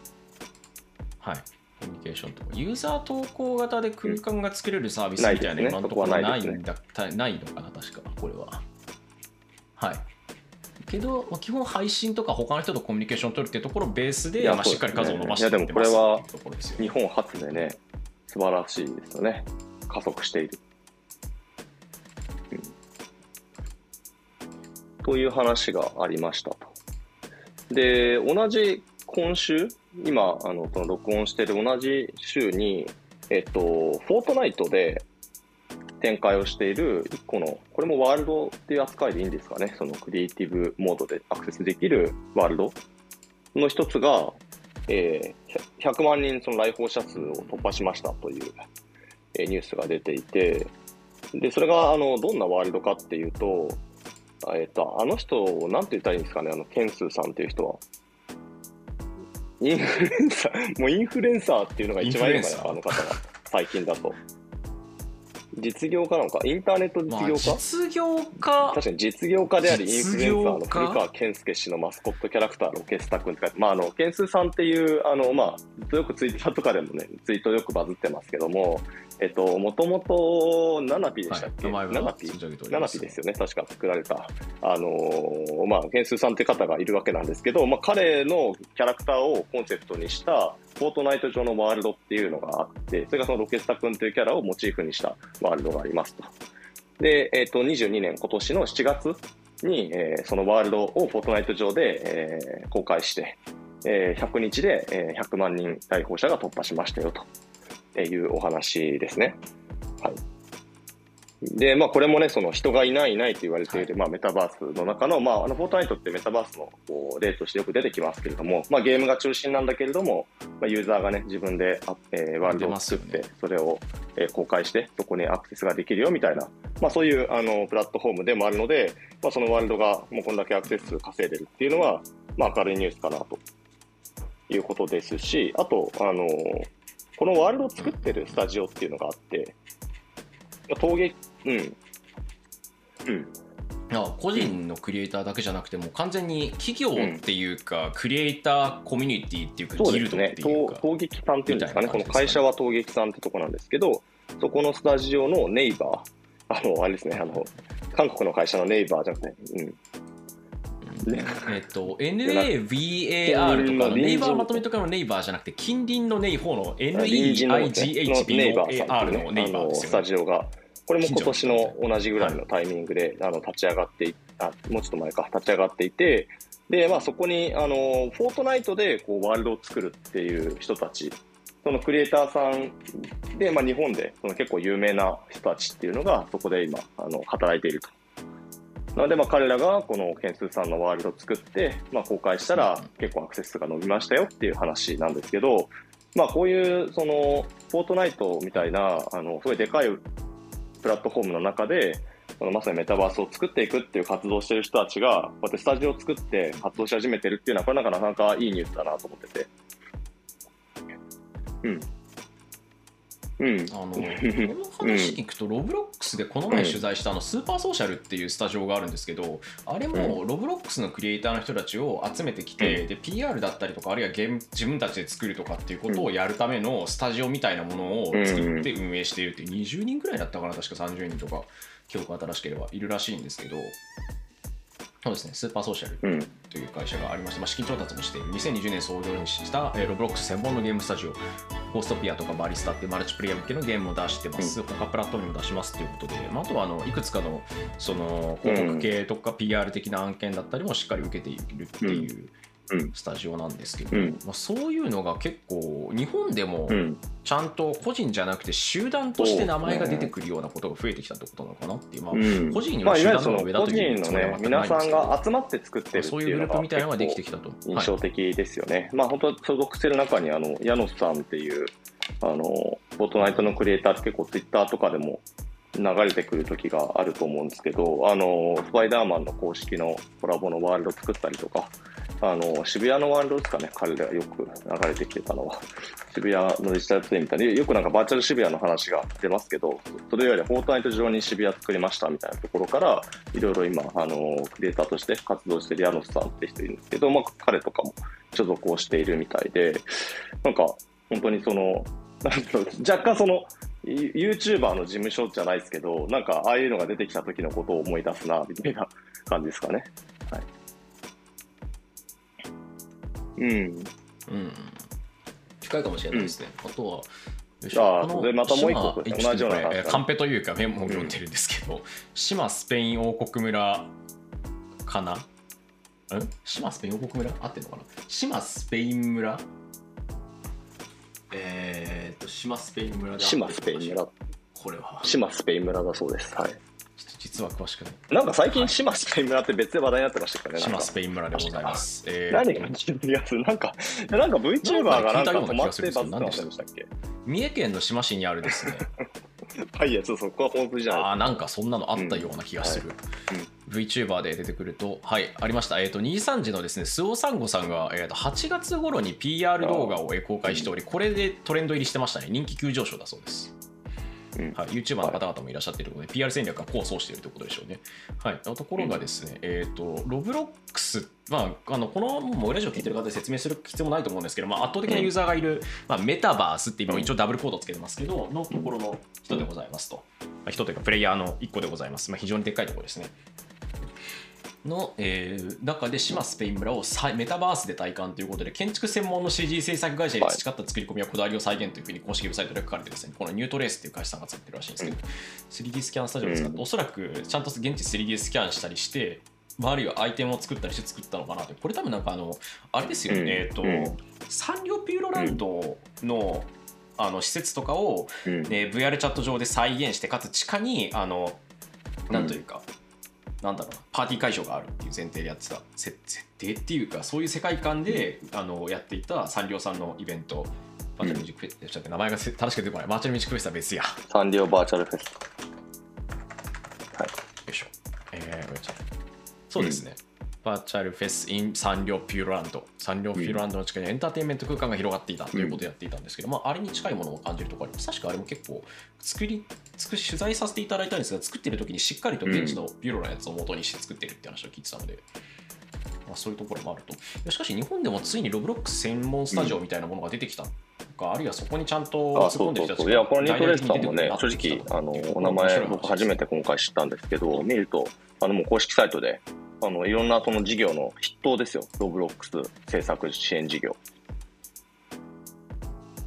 はいコミュニケーションとかユーザー投稿型で空間が作れるサービスみたいな今のところなないだたないのかな確か。これは。はい。けど、まあ、基本配信とか他の人とコミュニケーションを取るっていうところをベースでいやまあ、しっかり数を伸ばしていやでもこれはっていうところですよ日本初でね、素晴らしいですよね。加速している。うん。という話がありましたと。で、同じ今週、今、あの、この録音している同じ週に、えっと、フォートナイトで展開をしている一個の、これもワールドっていう扱いでいいんですかね。そのクリエイティブモードでアクセスできるワールドの一つが、えー100万人その来訪者数を突破しましたという、えーニュースが出ていて、で、それが、あの、どんなワールドかっていうと、あえっ、と、あの人を、なんて言ったらいいんですかね、あの、ケンスーさんっていう人は。インフルエンサー、もうインフルエンサーっていうのが一番いいのかな、あの方が、最近だと。実業家なのか、インターネット実まあ、業家、実業家。確かに実業家であり、インフルエンサーの古川健介氏のマスコットキャラクターのケスタ君って書いて、まあ、あの、ケンスーさんっていう、あの、まあ、ずっとよくツイッターとかでもね、ツイートよくバズってますけども、えっと、もともと、ナナピでしたっけ、はい名前はナナピですよね、確か作られた。あのーまあ、ケンスーさんって方がいるわけなんですけど、まあ、彼のキャラクターをコンセプトにした、フォートナイト上のワールドっていうのがあって、それがそのロケスタ君というキャラをモチーフにしたワールドがありますと。で、えっ、と、22年、今年の7月に、えーそのワールドをフォートナイト上で、えー公開して、えー100日で、えー100万人来訪者が突破しましたよというお話ですね。はい。で、まあ、これもね、その人がいないいないと言われている、まあ、メタバースの中の、まあ、あの、フォートナイトってメタバースのこう例としてよく出てきますけれども、まあ、ゲームが中心なんだけれども、まあ、ユーザーがね、自分で、あえーワールドを作って、それを、えー公開して、そこにアクセスができるよみたいな、まあ、そういう、あの、プラットフォームでもあるので、まあ、そのワールドがもうこんだけアクセス数稼いでるっていうのは、まあ、明るいニュースかなということですし、あと、あの、このワールドを作ってるスタジオっていうのがあって、陶芸、うん。うん。あ個人のクリエイターだけじゃなくてもう完全に企業っていうか、クリエイターコミュニティっていうかそうギルドっですね。ていうか陶陶芸さんっていうんですかね。ねこの会社は陶芸さんってとこなんですけど、そこのスタジオのネイバー、あの、あれですね、あの、韓国の会社のネイバーじゃなくて、うん。ね。えっと NAVAR とかのネイバーまとめとかのネイバーじゃなくて近隣のネイ方の隣人のネイバーですよね。タジオが、これも今年の同じぐらいのタイミングで、あの、立ち上がってい、あ、もうちょっと前か、立ち上がっていて、で、まあそこに、あの、フォートナイトで、こう、ワールドを作るっていう人たち、そのクリエイターさんで、まあ日本で、その結構有名な人たちっていうのが、そこで今、あの、働いていると。なので、まあ彼らがこのケンスーさんのワールドを作って、まあ公開したら結構アクセス数が伸びましたよっていう話なんですけど、まあこういう、その、フォートナイトみたいな、あの、すごいでかいプラットフォームの中で、そのまさにメタバースを作っていくっていう活動をしてる人たちが、こうやってスタジオを作って活動し始めてるっていうのは、これなんかなかなかいいニュースだなと思ってて。うん。うん。あの この話聞くと、ロブロックスでこの前取材したあのスーパーソーシャルっていうスタジオがあるんですけど、あれもロブロックスのクリエイターの人たちを集めてきて、で PR だったりとか、あるいはゲーム自分たちで作るとかっていうことをやるためのスタジオみたいなものを作って運営しているっていう、20人ぐらいだったかな、確か30人とか、記憶が新しければいるらしいんですけど、そうですね、スーパーソーシャル。うん。という会社がありまして、まあ、資金調達もしている2020年創業にした、えーロブロックス専門のゲームスタジオゴーストピアとかバリスタっていうマルチプレイヤー向けのゲームを出してます、他プラットフォームにも出しますということで、まあ、あとはあのいくつかのその広告系とか PR 的な案件だったりもしっかり受けているっていううんスタジオなんですけど、うんまあ、そういうのが結構日本でもうん。ちゃんと個人じゃなくて集団として名前が出てくるようなことが増えてきたってことなのかなっていう、まあうん個人にまあ、いよる集団わゆるその上だという人のねつもりは、全くない皆さんんですけどが集まって作ってるってそういうグループみたいなのができて結きたと。構印象的ですよね。まあ本当所属してる中にあの、ヤノスさんっていう、あの、フォートナイトのクリエイターって結構ツイッターとかでも流れてくる時があると思うんですけど、あの、スパイダーマンの公式のコラボのワールド作ったりとか、あの、渋谷のワールドですかね、彼らがよく流れてきてたのは。渋谷のデジタルツインみたいな、よくなんかバーチャル渋谷の話が出ますけど、それよりフォートナイト上に渋谷作りましたみたいなところから、いろいろ今、あの、クリエイターとして活動してるヤノスさんって人いるんですけど、まあ、彼とかも所属をしているみたいで、なんか、本当にその、若干その、YouTuber の事務所じゃないですけど、なんか、ああいうのが出てきた時のことを思い出すな、みたいな感じですかね。はい。うん。うん、近いかもしれないですね。あとは、よいしあーょこのでまたもう一個島同じようなカンペというかメモを読んでるんですけど、島スペイン王国村かな？ん？島スペイン王国村合ってるのかな？島スペイン村？えー、っと、島スペイン村で島スペイン村。これは、島スペイン村だそうです。はい。っと実は詳しくない。なんか最近島スペイン村って別で話題になってましたからね。島スペイン村でございます。えー。何が気がするなんか、なんか VTuber がなんか止まってバズってませんでしたっけ？三重県の島市にあるですね、はい、いや、ちょっとそこは本当じゃないああなんかそんなのあったような気がする、VTuber で出てくるとはいありました。えっ、と23時のですねスオサンゴさんが、えー、と8月頃に PR 動画をえー公開しておりこれでトレンド入りしてましたね。人気急上昇だそうですうんはい、YouTuber の方々もいらっしゃっているので、PR 戦略が構想しているということでしょうね。はい、ところがですね、えっ、と、ロブロックス、まあ、あのこのもうラジオ聞いてる方で説明する必要もないと思うんですけど、まあ、圧倒的なユーザーがいる、まあ、メタバースって今一応ダブルコードつけてますけど、のところの人でございますと。まあ、人というかプレイヤーの1個でございます。まあ、非常にでっかいところですね。の、えー中で島スペイン村をさメタバースで体感ということで建築専門の CG 制作会社に培った作り込みやこだわりを再現というふうに公式ウェブサイトで書かれてですね。このニュートレースっていう会社さんが作ってるらしいんですけど。3D スキャンスタジオを使ってうんおそらくちゃんと現地 3D スキャンしたりしてまああるいはアイテムを作ったりして作ったのかなと。これ多分なんかあのあれですよね、うん。えっ、と、うんサンリオピューロランドの,、あの施設とかをうん。ね、VR チャット上で再現してかつ地下にあのなんというか、なんだろうなパーティー会場があるっていう前提でやってた設設定っていうかそういう世界観で、あのやっていたサンリオさんのイベントバーチャルミュージックフェス、ちょっと名前がせ正しく出てこない。バーチャルミュージックフェスは別や。よサンリオバーチャルフェス。い。しょ。えー、そうですね、バーチャルフェス in サンリオピューロランドサンリオピューロランドの近くにエンターテインメント空間が広がっていたということをやっていたんですけど、まあ、あれに近いものを感じるところあります。確かあれも結構作り作り取材させていただいたんですが作ってる時にしっかりと現地のピューロのやつを元にして作ってるって話を聞いてたので、まあ、そういうところもあると。しかし日本でもついにロブロックス専門スタジオみたいなものが出てきたのか、あるいはそこにちゃんとあ、そうそうそう。いや、このニートレースさんもね、正直、あの、お名前、僕初めて今回知ったんですけど、見ると、あの、もう公式サイトで、あの、いろんなその事業の筆頭ですよ。ロブロックス制作支援事業。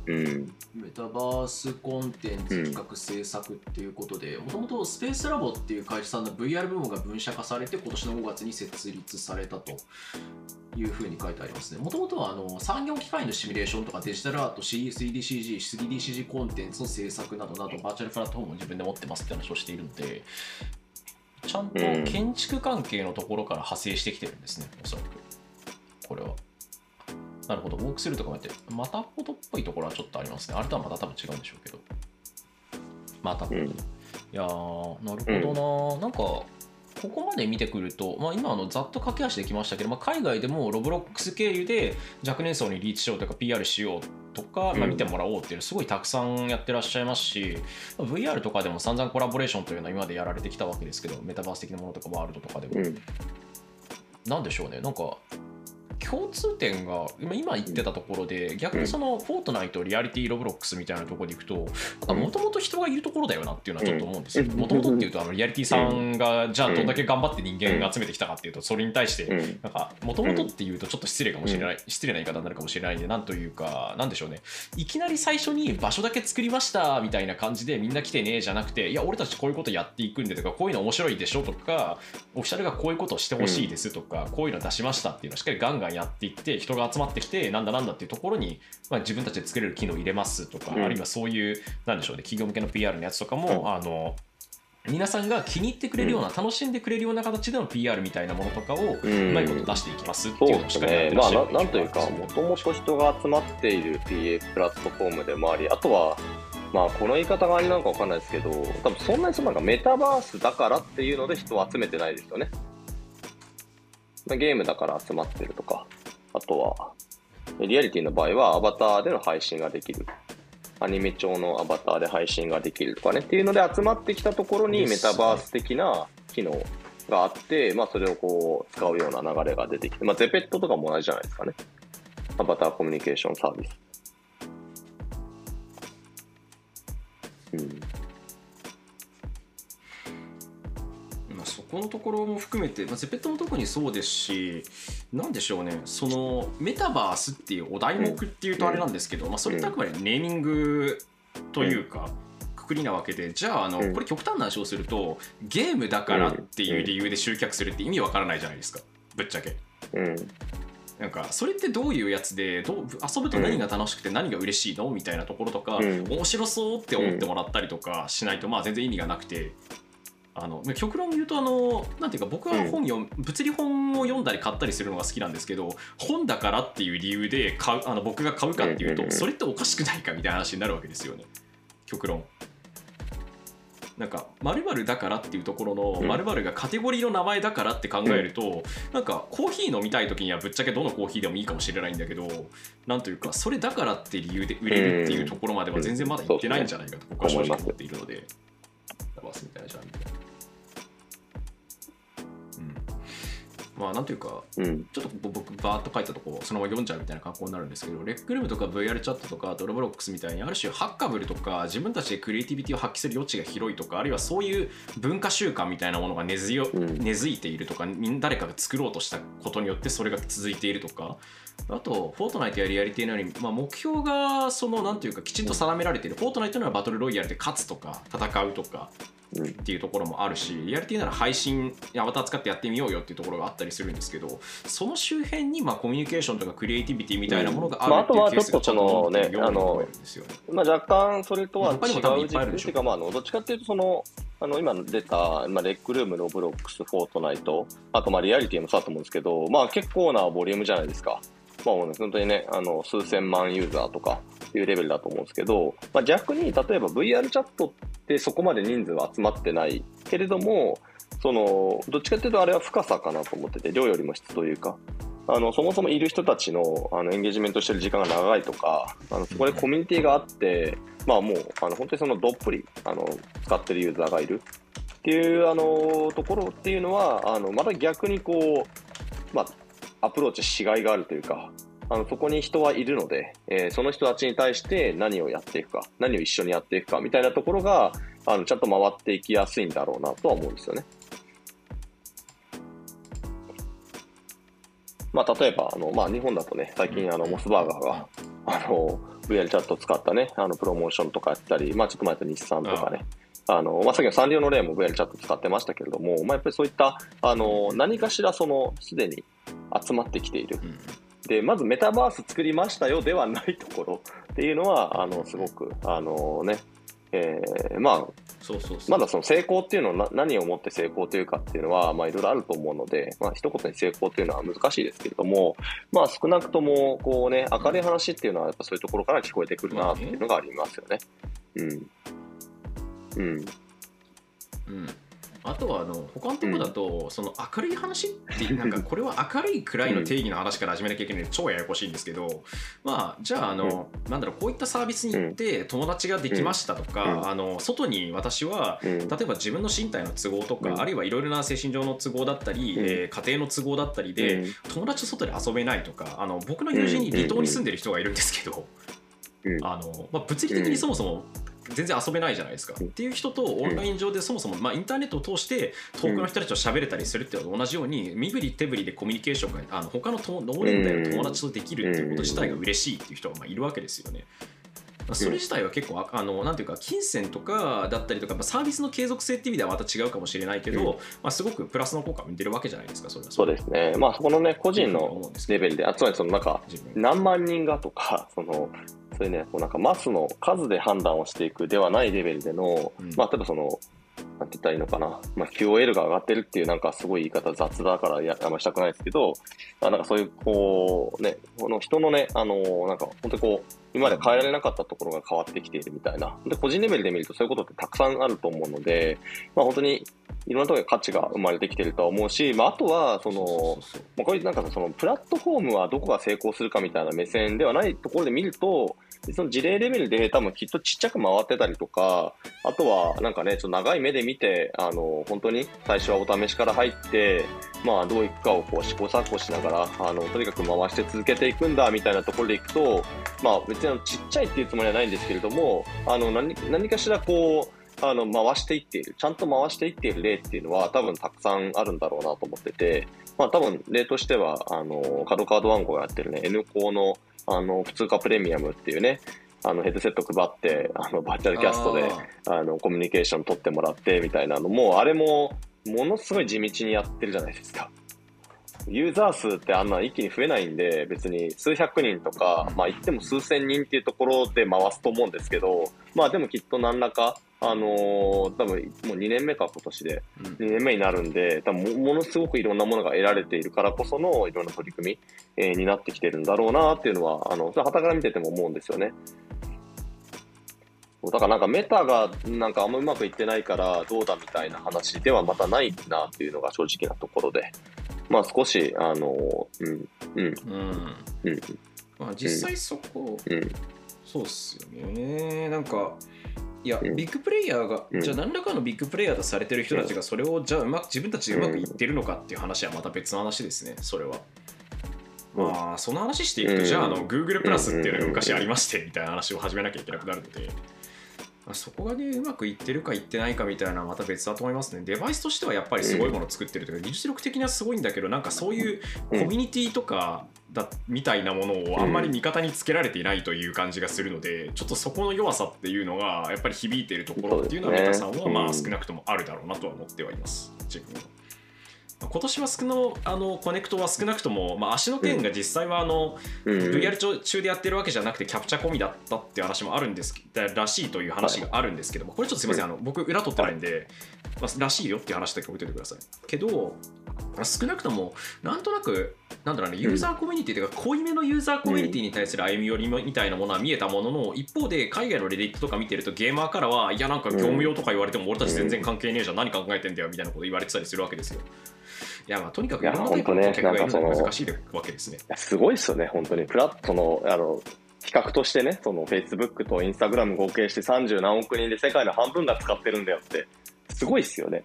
うん。メタバースコンテンツ企画制作っていうことで、もともとスペースラボっていう会社さんの VR 部門が分社化されて、今年の5月に設立されたというふうに書いてありますね。もともとはあの産業機械のシミュレーションとかデジタルアート、3DCG、3DCG コンテンツの制作などなど、バーチャルプラットフォームを自分で持ってますって話をしているので、ちゃんと建築関係のところから派生してきてるんですね、おそらく。これは。なるほど、ウォークスルーとかもやってる。またほどっぽいところはちょっとありますね。あれとはまた多分違うんでしょうけど。またほど。うんいやー、なるほどな、なんか、ここまで見てくると、まあ、今あの、ざっと駆け足できましたけど、まあ、海外でもロブロックス経由で若年層にリーチしようとか PR しようとか、まあ、うん。見てもらおうっていうのすごいたくさんやってらっしゃいますし、まあ VR とかでも散々コラボレーションというのは今までやられてきたわけですけどメタバース的なものとかワールドとかでも、うん。なんでしょうね、なんか共通点が今今言ってたところで、逆にそのフォートナイト、リアリティ、ロブロックスみたいなところでいくと、もともと人がいるところだよなっていうのはちょっと思うんですよ。うん。もともとっていうと、あのリアリティさんがじゃあどんだけ頑張って人間が集めてきたかっていうと、それに対して、うん。なんか、もともとっていうとちょっと失礼かもしれない、失礼な言い方になるかもしれないんで、なんというか、なんでしょうね、いきなり最初に場所だけ作りましたみたいな感じで、みんな来てねじゃなくて、いや、俺たちこういうことやっていくんでとか、こういうの面白いでしょとか、オフィシャルがこういうことをしてほしいですとか、こういうの出しましたっていうのをしっかりガンガンやっていって、人が集まってきて、なんだなんだっていうところに、まあ、自分たちで作れる機能を入れますとか、うん。あるいはそういう、なんでしょうね、企業向けの PR のやつとかも、うん。あの、皆さんが気に入ってくれるような、楽しんでくれるような形での PR みたいなものとかを、ううんまいこと出していきますっていうのをしっかりやっですね。まあ、てらっしゃるななんというか、もともと人が集まっている PA プラットフォームでもあり、あとは、まあ、この言い方があれなのかわかんないですけど、多分そんなにそのなんかメタバースだからっていうので人を集めてないですよね。まあゲームだから集まってるとか、あとは、リアリティの場合はアバターでの配信ができる。アニメ調のアバターで配信ができるとかねっていうので集まってきたところにメタバース的な機能があって、まあ、それをこう使うような流れが出てきて、まあ、ゼペットとかも同じじゃないですかね。アバターコミュニケーションサービス。うん。このところも含めて、まあ、ゼペットも特にそうですし、なんでしょうね、そのメタバースっていうお題目っていうとあれなんですけど、まあ、それってあくまでネーミングというか、くくりなわけで、じゃああの、うん。これ極端な話をすると、ゲームだからっていう理由で集客するって意味わからないじゃないですか、ぶっちゃけ。うん。なんかそれってどういうやつでどう遊ぶと何が楽しくて何が嬉しいの？みたいなところとか、うん。面白そうって思ってもらったりとかしないと、まあ全然意味がなくてあの極論言うとあのなんていうか僕は本読む、物理本を読んだり買ったりするのが好きなんですけど本だからっていう理由で買うあの僕が買うかっていうと、うんうんうん。それっておかしくないかみたいな話になるわけですよね。極論。なんか〇〇だからっていうところのうん。〇〇がカテゴリーの名前だからって考えると、なんかコーヒー飲みたい時にはぶっちゃけどのコーヒーでもいいかもしれないんだけどなんというかそれだからって理由で売れるっていうところまでは全然まだいってないんじゃないかと僕は正直思っているのでメタバースみたいなジャンルで。うんまあなんていうかうん。ちょっと僕バーッと書いたとこそのまま読んじゃうみたいな格好になるんですけどレックルームとか VR チャットとかドロブロックスみたいにある種ハッカブルとか自分たちでクリエイティビティを発揮する余地が広いとかあるいはそういう文化習慣みたいなものが根付ようん根付いているとか誰かが作ろうとしたことによってそれが続いているとかあと、フォートナイトやリアリティのように、まあ、目標がそのなんていうかきちんと定められている、フォートナイトならバトルロイヤルで勝つとか戦うとかうんっていうところもあるしリアリティなら配信アバター使ってやってみようよっていうところがあったりするんですけどその周辺にまあコミュニケーションとかクリエイティビティみたいなものがあるっていうケースがちゃんと持ってるように思えるんですよね。まあ、若干それとは違う軸っていうか、まあ、あのどっちかっていうとそのあの今出た、まあ、レックルームロブロックスフォートナイトあとまあリアリティもそうだと思うんですけど、まあ、結構なボリュームじゃないですか。まあ、もうね本当にねあの数千万ユーザーとかいうレベルだと思うんですけど、まあ、逆に例えば VR チャットってそこまで人数は集まってないけれどもそのどっちかっていうとあれは深さかなと思ってて量よりも質というか。あのそもそもいる人たちのあのエンゲージメントしてる時間が長いとかあのそこでコミュニティがあって、まあ、もうあの本当にそのどっぷりあの使ってるユーザーがいる。っていうあのところっていうのはあのまた逆にこう、まあ、アプローチしがいがあるというかあのそこに人はいるので、えーその人たちに対して何をやっていくか何を一緒にやっていくかみたいなところがあのちゃんと回っていきやすいんだろうなとは思うんですよね。まあ、例えばあの、まあ、日本だとね最近あのモスバーガーがあの VR チャットを使ったねあのプロモーションとかやったり、まあ、ちょっと前と日産とかねあの、まあ、さっきのサンリオの例も VR チャット使ってましたけれども、まあ、やっぱりそういったあの何かしらそのすでに集まってきているうんでまずメタバース作りましたよではないところ っていうのはあのすごくあのねえーまあそうそうまだその成功っていうのをな何をもって成功というかっていうのは、まあいろいろあると思うので、まあ一言に成功っていうのは難しいですけれども、まあ少なくとも、こうね、明るい話っていうのはやっぱそういうところから聞こえてくるなっていうのがありますよね。うん。うん。うん。あとはあの他のところだと、その明るい話っていうなんか これは明るいくらいの定義の話から始めなきゃいけないので超ややこしいんですけどまあじゃああの、なんだろうこういったサービスに行って友達ができましたとか、うん。あの外に私はうん。例えば自分の身体の都合とか、うん。あるいはいろいろな精神上の都合だったり、うん。えー家庭の都合だったりで、うん。友達と外で遊べないとかあの僕の友人に離島に住んでる人がいるんですけど、うん。あのまあ、物理的にそもそも全然遊べないじゃないですか、うん。っていう人とオンライン上でそもそも、まあ、インターネットを通して遠くの人たちと喋れたりするっていうのと同じように身振り手振りでコミュニケーションがあの他の同同年代の友達とできるっていうこと自体が嬉しいっていう人がまあいるわけですよね。まあそれ自体は結構ああのなんていうか金銭とかだったりとか、まあ、サービスの継続性っていう意味ではまた違うかもしれないけど、うん。まあ、すごくプラスの効果を生んでるわけじゃないですかそれはそうですね。まあそこのね、個人のレベルで、あつまりそのなんか、何万人がとか、その、そういうね、こうなんかマスの数で判断をしていくではないレベルでの、うん。まあ、例えばその、なんて言ったらいいのかな、まあ、QOL が上がってるっていう、なんかすごい言い方雑だからやあんましたくないですけど、あなんかそういう、こう、ね、この人のね、あのなんか本当にこう、今まで変えられなかったところが変わってきているみたいな。で、個人レベルで見るとそういうことってたくさんあると思うので、まあ本当にいろんなところで価値が生まれてきてるとは思うし、まああとは、その、こういうなんかそのプラットフォームはどこが成功するかみたいな目線ではないところで見ると、その事例レベルで多分きっとちっちゃく回ってたりとか、あとはなんかね、ちょっと長い目で見て、あの、本当に最初はお試しから入って、まあどういくかをこう試行錯誤しながら、あの、とにかく回して続けていくんだみたいなところでいくと、まあ別にあのちっちゃいっていうつもりはないんですけれども、あの、何、何かしらこう、あの、回していっている、ちゃんと回していっている例っていうのは多分たくさんあるんだろうなと思ってて、まあ多分例としては、あの、カドカードワンコがやってるね、N コの、あの、普通化プレミアムっていうね、あの、ヘッドセット配って、あの、バーチャルキャストで、ああの、コミュニケーション取ってもらってみたいなのも、あれも、ものすごい地道にやってるじゃないですか。ユーザー数ってあんな一気に増えないんで、別に数百人とか、まあ言っても数千人っていうところで回すと思うんですけど、まあでもきっと何らか、あのー多分もう2年目か今年で、ーうん。2年目になるんで、多分もものすごくいろんなものが得られているからこそのいろんな取り組み、えーになってきてるんだろうなっていうのは、あの、はたから見てても思うんですよね。だからなんかメタがなんかあんまうまくいってないからどうだみたいな話ではまたないなっていうのが正直なところで、まあ少し、あの、うん、うん、うん。うん、まあ、実際そこ、うん、そうっすよね。なんかいや、うん。ビッグプレイヤーが、うん。じゃあ何らかのビッグプレイヤーとされてる人たちがそれをじゃあうまく自分たちでうまくいってるのかっていう話はまた別の話ですね。それは。うん。まあその話していくと、うんじゃああの Google プラスっていうのが昔ありましてみたいな話を始めなきゃいけなくなるので、まあ、そこがねうまくいってるかいってないかみたいなのはまた別だと思いますね。デバイスとしてはやっぱりすごいものを作ってるというか技術力的にはすごいんだけどなんかそういうコミュニティとかだみたいなものをあんまり味方につけられていないという感じがするので、ちょっとそこの弱さっていうのがやっぱり響いているところっていうのはメタさん。はまあ少なくともあるだろうなとは思ってはいます。自分は。まあ今年は少のあのコネクトは少なくとも、まあ、足の件が実際はあの、うん。VR 中中でやってるわけじゃなくてキャプチャー込みだったっていう話もあるんですらしいという話があるんですけども、これちょっとすみません、あの僕裏取ってないんで、まあ、らしいよっていう話だけ置いといてください。けど少なくともなんとなくなんだろうねユーザーコミュニティというか濃いめのユーザーコミュニティに対する歩み寄りみたいなものは見えたものの一方で海外のレディットとか見てるとゲーマーからはいやなんか業務用とか言われても俺たち全然関係ねえじゃん何考えてんだよみたいなこと言われてたりするわけですよいやまあとにかくやろんなタイプの難しいわけですねすごいですよね、本当に。プラットの、あの、比較としてね、その Facebook と Instagram 合計して30何億人で世界の半分が使ってるんだよって、すごいですよね。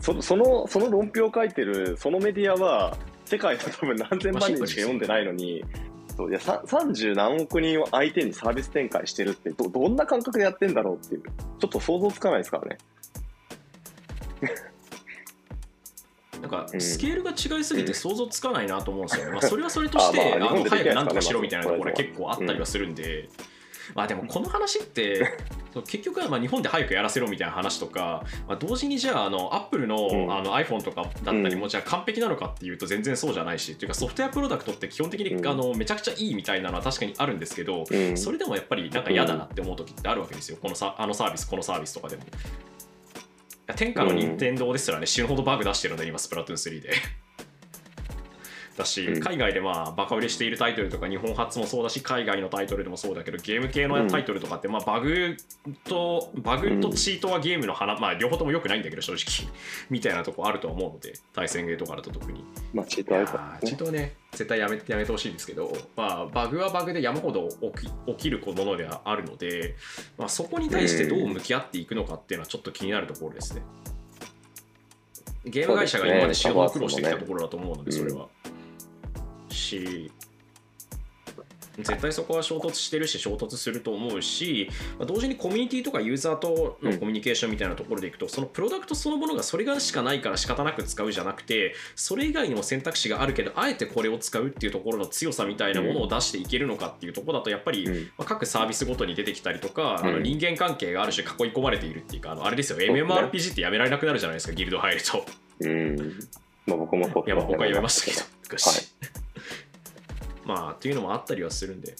そその、その論評を書いてる、そのメディアは、世界の多分何千万人しか読んでないのに、そういやさ30何億人を相手にサービス展開してるってど、どんな感覚でやってんだろうっていう、ちょっと想像つかないですからね。なんかうん。スケールが違いすぎて想像つかないなと思うんですよね。まあそれはそれとして、あまああの日本で早くなんとかしろみたいなところがまあ。結構あったりはするんで、まあでもこの話って、結局はまあ日本で早くやらせろみたいな話とか、まあ、同時にじゃああのアップルの,、うんあの iPhone とかだったりもじゃあ完璧なのかっていうと全然そうじゃないし、というかソフトウェアプロダクトって基本的に、うんあのめちゃくちゃいいみたいなのは確かにあるんですけど、うん。それでもやっぱりなんか嫌だなって思う時ってあるわけですよ、このさあのサービス、このサービスとかでも。天下の任天堂ですらね、死ぬほどバグ出してるので、今、スプラトゥーン3で。だし、うん海外でまあバカ売れしているタイトルとか、日本発もそうだし、海外のタイトルでもそうだけど、ゲーム系のタイトルとかって、まあバグと、バグとチートはゲームの花、まあ両方とも良くないんだけど、正直、みたいなとこあると思うので、対戦ゲーとかだと特に。まあ、チートあチー。トはね、絶対やめやめてほしいんですけど、まあ、バグはバグで山ほど起き起きるものではあるので、まあ、そこに対してどう向き合っていくのかっていうのはちょっと気になるところですね。ゲーム会社が今まで死ぬほど苦労してきたところだと思うので、それは。し、絶対そこは衝突してるし衝突すると思うし、まあ同時にコミュニティとかユーザーとのコミュニケーションみたいなところでいくと、そのプロダクトそのものがそれがしかないから仕方なく使うじゃなくてそれ以外にも選択肢があるけどあえてこれを使うっていうところの強さみたいなものを出していけるのかっていうところだとやっぱり、うん。まあ各サービスごとに出てきたりとか、うん。あの人間関係がある種囲い込まれているっていうかあのあれですようね。MMORPG ってやめられなくなるじゃないですかギルド入ると。うん。まあ、僕もそう いやまあ僕はやめましたけどはいまあっていうのもあったりはするんで。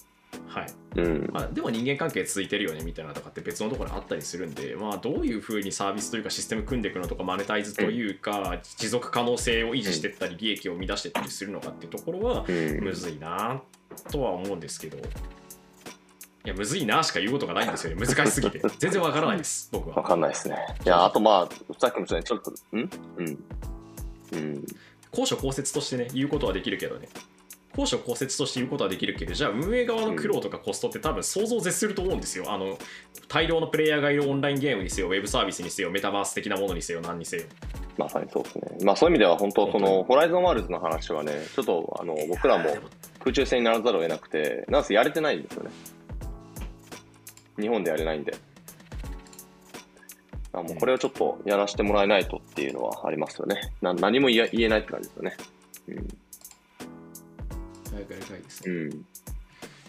はい。うん。まあ、でも人間関係続いてるよねみたいなとかって別のところにあったりするんで、まあ、どういうふうにサービスというかシステム組んでいくのとかマネタイズというか、持続可能性を維持していったり利益を生み出していったりするのかっていうところはうん。むずいなとは思うんですけど。いやむずいなしか言うことがないんですよね。難しすぎて。全然わからないです僕は。わかんないですね。いや、あとまあ、さっきも言ったように、ちょっと、ん？うん。うん。高所高節としてね言うことはできるけどね高所高節として言うことはできるけどじゃあ運営側の苦労とかコストって多分想像を絶すると思うんですよあの大量のプレイヤーがいるオンラインゲームにせよウェブサービスにせよメタバース的なものにせよ何にせよまさにそうですね。まあそういう意味では本当、そ本の、ホライゾンワールズの話はね、ちょっと、あの、僕らも空中戦にならざるを得なくて、なんせやれてないんですよね。日本でやれないんで。あもうこれをちょっとやらせてもらえないとっていうのはありますよね。な何も言えないって感じですよね。早くやりたいですねうん。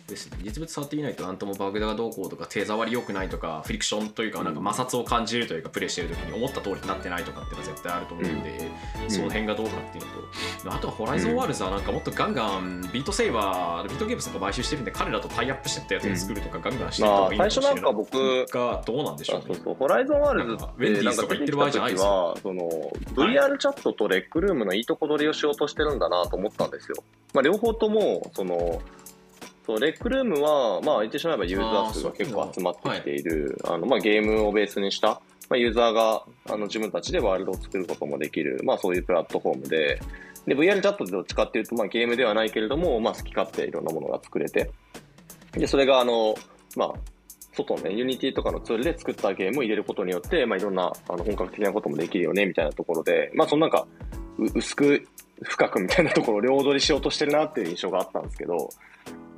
うん。ですね。実物触っていないとなんともバグがどうこうとか手触り良くないとかフリクションというかなんか摩擦を感じるというかプレイしてる時に思った通りになってないとかっていうのは絶対あると思うんで、うん。その辺がどうかっていうのと、あとはホライゾンワールズはなんかもっとガンガンビートセイバービートゲームズとか買収してるんで彼らとタイアップしてったやつを作るとかガンガンしていったまあ方がいいのかもしれない。最初なんか僕がどうなんでしょうね。あそうそう、ホライゾンワールズなんかウェンディーズとか言ってる場合じゃないですよ。は、その、VR チャットとレックルームのいいとこ取りをしようとしてるんだなと思ったんですよ。まあ、両方とも、その、そうレックルームは、まあ、言ってしまえばユーザー数が結構集まってきている、あの、まあ、ゲームをベースにした、まあ、ユーザーが、あの、自分たちでワールドを作ることもできる、まあ、そういうプラットフォームで、で、VR チャットってどっちかっていうと、まあ、ゲームではないけれども、まあ、好き勝手いろんなものが作れて、で、それが、あの、まあ、外のね、ユニティとかのツールで作ったゲームを入れることによって、まあ、いろんなあの本格的なこともできるよね、みたいなところで、まあ、そのなんか、う薄く、深くみたいなところを両取りしようとしてるなっていう印象があったんですけど、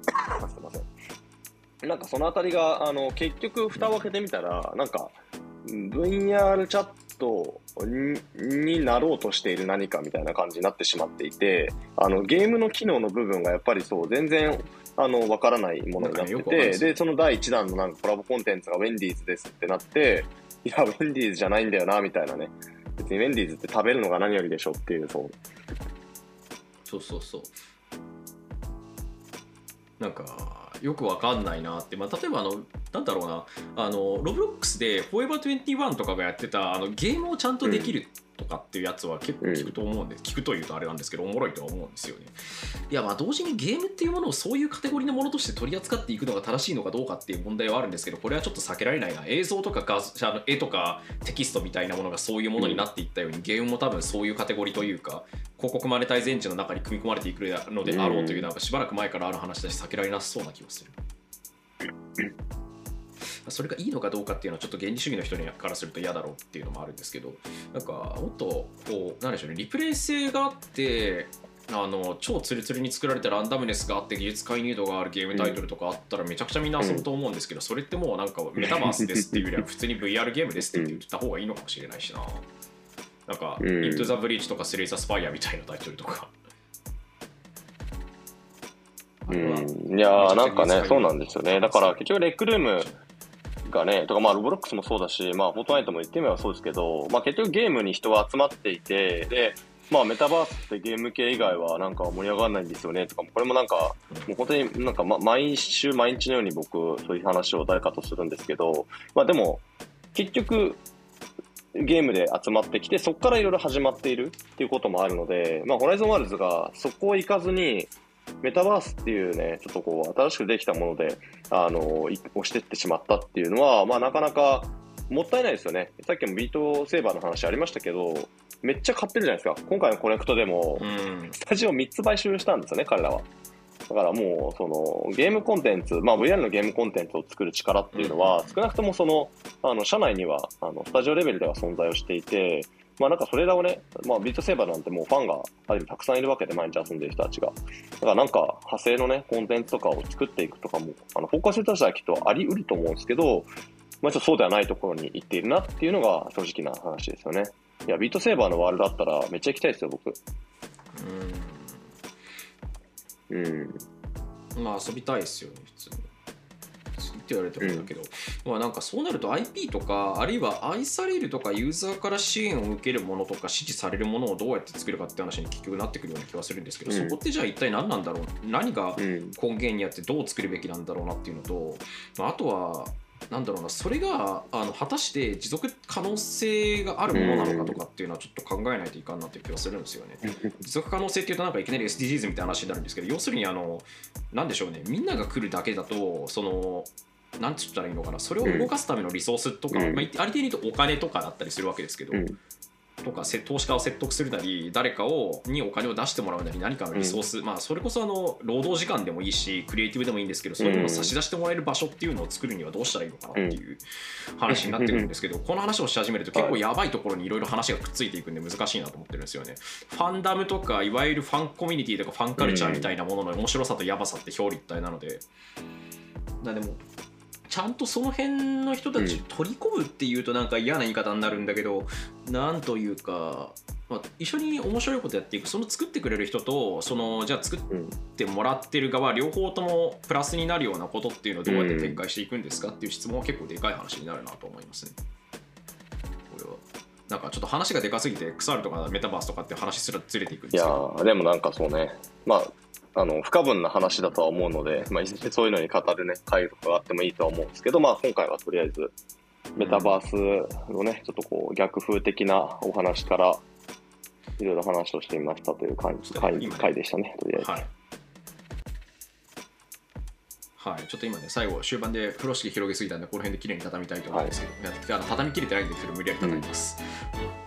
すいません。なんかそのあたりが、あの、結局、蓋を開けてみたら、なんか、VR チャットにになろうとしている何かみたいな感じになってしまっていて、あの、ゲームの機能の部分がやっぱりそう、全然、あの、わからないものになってて、で、その第1弾のなんかコラボコンテンツがウェンディーズですってなって、いや、ウェンディーズじゃないんだよな、みたいなね。別にウェンディーズって食べるのが何よりでしょっていう、そう。そうそうそうなんかよくわかんないなって、まあ、例えばあのなんだろうな。あのロブロックスで「フォーエバー21」とかがやってたあのゲームをちゃんとできるとかっていうやつは結構聞くと思うんで、聞くというとあれなんですけどおもろいとは思うんですよね。いやまあ同時にゲームっていうものをそういうカテゴリーのものとして取り扱っていくのが正しいのかどうかっていう問題はあるんですけどこれはちょっと避けられないな。映像とか画あの絵とかテキストみたいなものがそういうものになっていったように、ゲームも多分そういうカテゴリーというか広告マネタイズエンジンの中に組み込まれていくのであろうというなんかしばらく前からある話だし避けられなさそうな気がする。それがいいのかどうかっていうのはちょっと原理主義の人からすると嫌だろうっていうのもあるんですけどなんかもっとこうなんでしょうねリプレイ性があってあの超ツルツルに作られたランダムネスがあって技術介入度があるゲームタイトルとかあったらめちゃくちゃみんな遊ぶと思うんですけど、それってもうなんかメタバースですっていうよりは普通に VR ゲームですって言った方がいいのかもしれないしな。なんか、うん Into the Breach とかスレイザースパイアみたいなタイトルとか。うん、いやーなんかね、そうなんですよね。だから結局レックルームがね、とかまあロブロックスもそうだし、まあフォートナイトも言ってみればそうですけど、まあ結局ゲームに人が集まっていて、で、まあメタバースってゲーム系以外はなんか盛り上がらないんですよね。とか、これもなんか、もう本当になんか、ま、毎週毎日のように僕、そういう話を誰かとするんですけど、まあでも、結局、ゲームで集まってきて、そこからいろいろ始まっているっていうこともあるので、まあ、ホライゾンワールズがそこを行かずに、メタバースっていうね、ちょっとこう、新しくできたもので、あの、い押してってしまったっていうのは、まあ、なかなかもったいないですよね。さっきもビートセーバーの話ありましたけど、めっちゃ買ってるじゃないですか。今回のコネクトでも、うんスタジオ3つ買収したんですよね、彼らは。だからもう、その、ゲームコンテンツ、まあ VR のゲームコンテンツを作る力っていうのは、少なくともその、あの、社内には、あの、スタジオレベルでは存在をしていて、まあなんかそれらをね、まあビートセーバーなんてもうファンがある意味たくさんいるわけで、毎日遊んでる人たちが。だからなんか派生のね、コンテンツとかを作っていくとかも、あの、フォーカスとしてはきっとあり得ると思うんですけど、まあちょっとそうではないところに行っているなっていうのが正直な話ですよね。いや、ビートセーバーのワールドだったらめっちゃ行きたいですよ、僕。うん。うん、まあ遊びたいですよね普通に。言われてもだけど、まあなんかそうなると IP とかあるいは愛されるとかユーザーから支援を受けるものとか支持されるものをどうやって作るかって話に結局なってくるような気はするんですけど、うんそこってじゃあ一体何なんだろう？何がうん。根源にあってどう作るべきなんだろうなっていうのと、まあ、あとはなんだろうなそれがあの果たして持続可能性があるものなのかとかっていうのはちょっと考えないといかんなっていう気がするんですよね。持続可能性っていうとなんかいきなり SDGs みたいな話になるんですけど要するにあのなんでしょうねみんなが来るだけだとそのなんて言ったらいいのかな？それを動かすためのリソースとか、うん。まあ、ある程度言うとお金とかだったりするわけですけど、うん。とかせ投資家を説得するなり誰かをにお金を出してもらうなり何かのリソース、まあそれこそあの労働時間でもいいしクリエイティブでもいいんですけどそういうのを差し出してもらえる場所っていうのを作るにはどうしたらいいのかなっていう話になってくるんですけど、この話をし始めると結構やばいところにいろいろ話がくっついていくんで難しいなと思ってるんですよね。ファンダムとかいわゆるファンコミュニティとかファンカルチャーみたいなものの面白さとやばさって表裏一体なので。だでもちゃんとその辺の人たち取り込むっていうとなんか嫌な言い方になるんだけど、なんというか、まあ、一緒に面白いことやっていくその作ってくれる人とそのじゃあ作っうん。てもらってる側両方ともプラスになるようなことっていうのをどうやって展開していくんですかっていう質問は結構でかい話になるなと思いますね。これはなんかちょっと話がでかすぎて XR とかメタバースとかって話すらずれていくんいやですけどーでもなんかそうね、まあ、あの、不可分な話だとは思うので、まあ、いずれそういうのに語るね、回とかがあってもいいとは思うんですけど、まあ、今回はとりあえず、メタバースのね、ちょっとこう、逆風的なお話から、いろいろ話をしてみましたという感じ、回回でしたね、とりあえず。はい。はい、ちょっと今ね、最後、終盤で風呂敷広げすぎたんで、この辺で綺麗に畳みたいと思うんですけど、やってあの畳み切れてないんですけど、無理やり畳みます。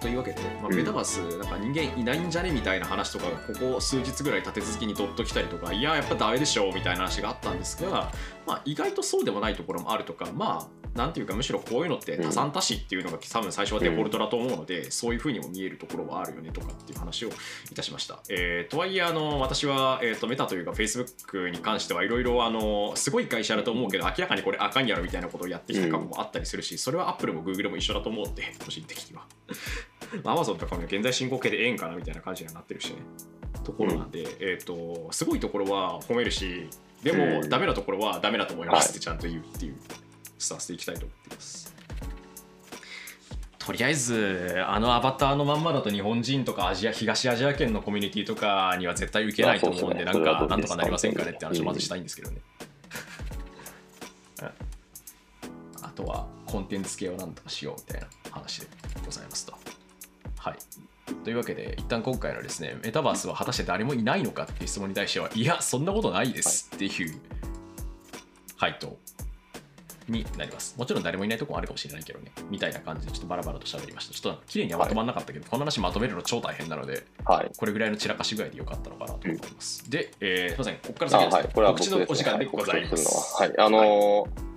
というわけで、まあ、うん。メタバース、なんか人間いないんじゃねみたいな話とかが、ここ数日ぐらい立て続けにドッときたりとか、いや、やっぱダメでしょみたいな話があったんですが、まあ、意外とそうでもないところもあるとか、まあ、なんていうか、むしろこういうのって多産多死っていうのが多分最初はデフォルトだと思うので、そういうふうにも見えるところはあるよねとかっていう話をいたしました。えーとはいえ、あの私は、えー、とメタというか Facebook に関してはいろいろあのすごい会社だと思うけど、明らかにこれあかんやろみたいなことをやってきた過去もあったりするし、それは Apple も Google も一緒だと思うんで、個人的には。まあ Amazon とかも現在進行形でええんかなみたいな感じにはなってるしね。ところなんで、えっ、と、すごいところは褒めるし、でも、うんダメなところはダメだと思いますってちゃんと言うっていうスタンスでいきたいと思っています。とりあえずあのアバターのまんまだと日本人とかアジア東アジア圏のコミュニティとかには絶対受けないと思うんでなんかなんとかなりませんかねって話をまずしたいんですけどね。う んあとはコンテンツ系をなんとかしようみたいな話でございますと。はい。というわけで一旦今回のですねメタバースは果たして誰もいないのかっていう質問に対してはいやそんなことないですっていう回答になります。もちろん誰もいないとこもあるかもしれないけどね、みたいな感じでちょっとバラバラと喋りました。ちょっと綺麗にはまとまんなかったけど、この話まとめるの超大変なので、はい。これぐらいの散らかし具合でよかったのかなと思います。で、えー、すみません、ここから先ははい。これは告知。のお時間でございます。はい。あのー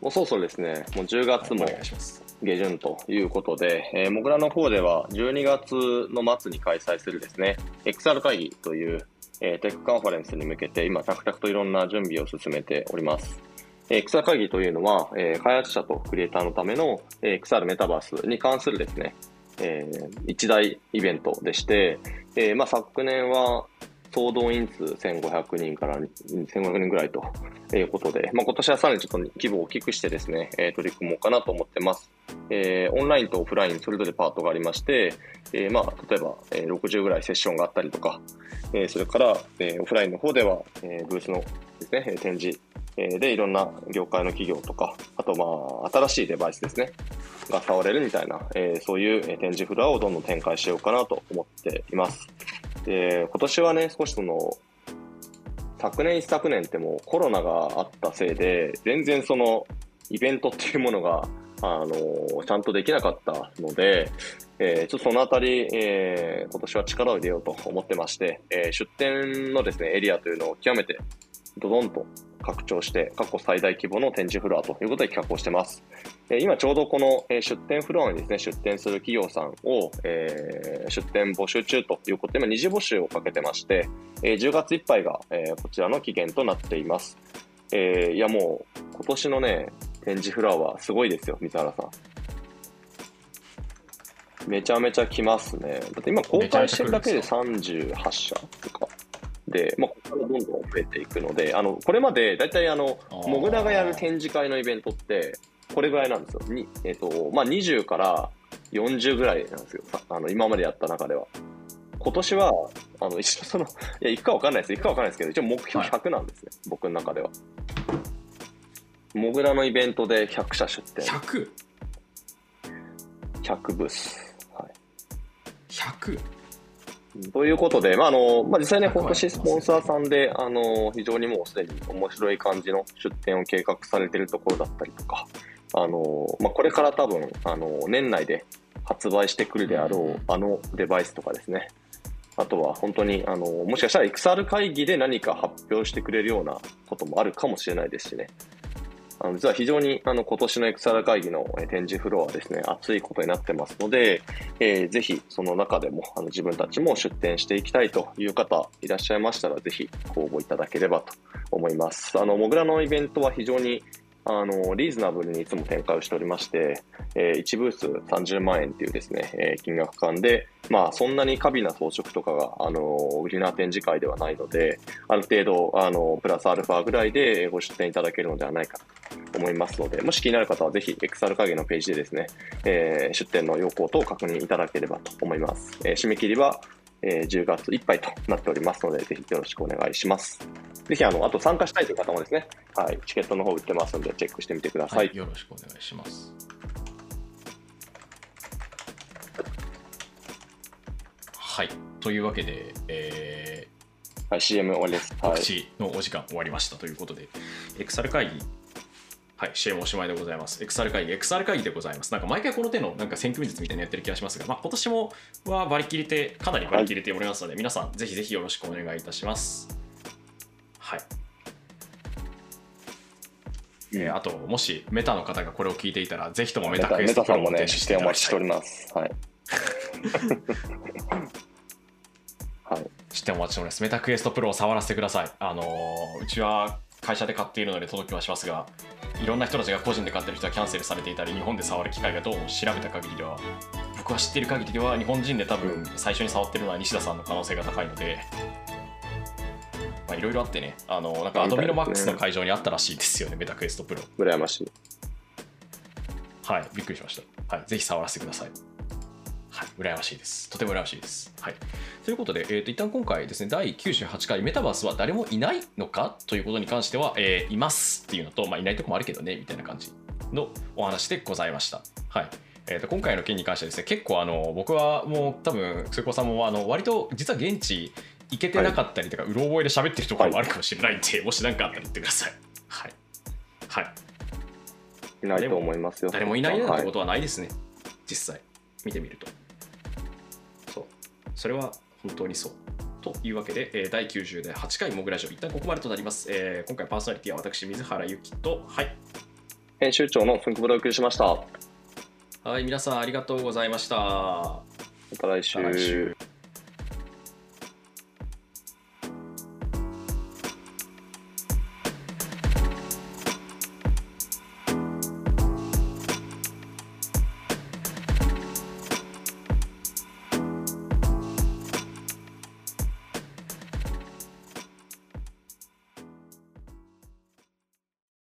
もうそろそろですね、もう10月もお願いします。下旬ということで、えー、モグラの方では12月の末に開催するですね、XR 会議という、えーテックカンファレンスに向けて今、着々といろんな準備を進めております。えー XR 会議というのは、えー開発者とクリエイターのための、えー XR メタバースに関するですね、えー一大イベントでして、えまあ、昨年は総動員数1500人から1500人ぐらいということで、まあ、今年はさらにちょっと規模を大きくしてですね、え取り組もうかなと思ってます。えーオンラインとオフラインそれぞれパートがありまして、えーまあ、例えば、え60ぐらいセッションがあったりとか、えそれから、えオフラインの方では、えブースのですね、展示、えでいろんな業界の企業とか、あとまあ、新しいデバイスですね、が触れるみたいな、えそういう展示フロアをどんどん展開しようかなと思っています。で、今年はね、少しその、昨年一昨年ってもうコロナがあったせいで、全然そのイベントっていうものが、あのちゃんとできなかったので、えーちょっとそのあたり、えー今年は力を入れようと思ってまして、えー出店のですね、エリアというのを極めてドドンと拡張して、過去最大規模の展示フロアということで企画をしてます。えー今ちょうどこのえー出店フロアにですね、出店する企業さんを、えー出店募集中ということで、今二次募集をかけてまして、えー10月いっぱいが、えーこちらの期限となっています。えーいやもう、今年のね、展示フロアはすごいですよ、水原さん。めちゃめちゃ来ますね。だって今公開してるだけで38社とか。で、まあ、ここからどんどん増えていくので、あの、これまで、だいたいあの、モグラがやる展示会のイベントって、これぐらいなんですよ。にえっ、と、まあ、20から40ぐらいなんですよ。さあの、今までやった中では。今年は、あの、一応その、いや、行くかわかんないです。行くかわかんないですけど、一応目標100なんですね。僕の中では。モグラのイベントで100社出店、100?100? 100ブース。はい。ということで、まああのまあ、実際ね、はい。今年スポンサーさんで、あの非常にもうすでに面白い感じの出店を計画されているところだったりとか、あのまあ、これから多分、あの年内で発売してくるであろう、あのデバイスとかですね、あとは本当に、あのもしかしたら XR 会議で何か発表してくれるようなこともあるかもしれないですしね。あの実は非常にあの今年のエクサラ会議の展示フロアはですね、熱いことになってますので、えーぜひその中でもあの自分たちも出展していきたいという方いらっしゃいましたら、ぜひご応募いただければと思います。あの、モグラのイベントは非常にあの、リーズナブルにいつも展開をしておりまして、えー1ブース30万円というですね、えー金額感で、まあ、そんなに過敏な装飾とかが、あの、売りな展示会ではないので、ある程度、あの、プラスアルファぐらいでご出展いただけるのではないかと思いますので、もし気になる方はぜひ XR 会議のページでですね、えー出展の要項等を確認いただければと思います。えー締め切りは、えー10月いっぱいとなっておりますので、ぜひよろしくお願いします。ぜひ、あの、あと参加したいという方もですね、はい、チケットの方売ってますので、チェックしてみてくださ。はいい、よろしくお願いします。はい、というわけで、えはい、CM 終わりです。告。知のお時間終わりましたということで、XR 会議はい CM おしまいでございます XR 会議 XR 会議でございますなんか毎回この手のなんか選挙術みたいなのやってる気がしますが、まあ、今年もは割り切れてかなり割り切れておりますので、皆さんぜひぜひよろしくお願いいたしますはいえーあと、もしメタの方がこれを聞いていたら、ぜひともメメタクエストプロを手に視点お待ちしておいります。はい。はい。視点お待ちしております。メタクエストプロを触らせてください。あのーうちは会社で買っているので届きはしますが、いろんな人たちが個人で買ってる人はキャンセルされていたり、日本で触る機会がどうも調べた限りでは、僕は知っている限りでは、日本人で多分最初に触ってるのは西田さんの可能性が高いので、まあいろいろあってね、あのなんかアドミノマックスの会場にあったらしいですよね、メタクエストプロ。羨ましい。はい、びっくりしました。はい、ぜひ触らせてください。はい、羨ましいです。とても羨ましいです。はい。ということで、えー、と一旦今回ですね、第98回メタバースは誰もいないのかということに関しては、えーいますっていうのと、まあ、いないとこもあるけどね、みたいな感じのお話でございました。はい。えー、と今回の件に関してはですね、結構あの僕はもう多分、瀬古さんもあの割と実は現地行けてなかったりとか、うろ覚えで喋ってるところもあるかもしれないんで、もし何かあったら言ってください。はい。はい。いないと思いますよ。誰もいないなんはいてことはないですね、実際見てみるとそれは本当にそうというわけで、えー第90で8回モグラジオ一旦ここまでとなります、えー今回パーソナリティは私水原由紀とはい編集長のふんくぶでお送りしました。まはい皆さんありがとうございましたま。た来週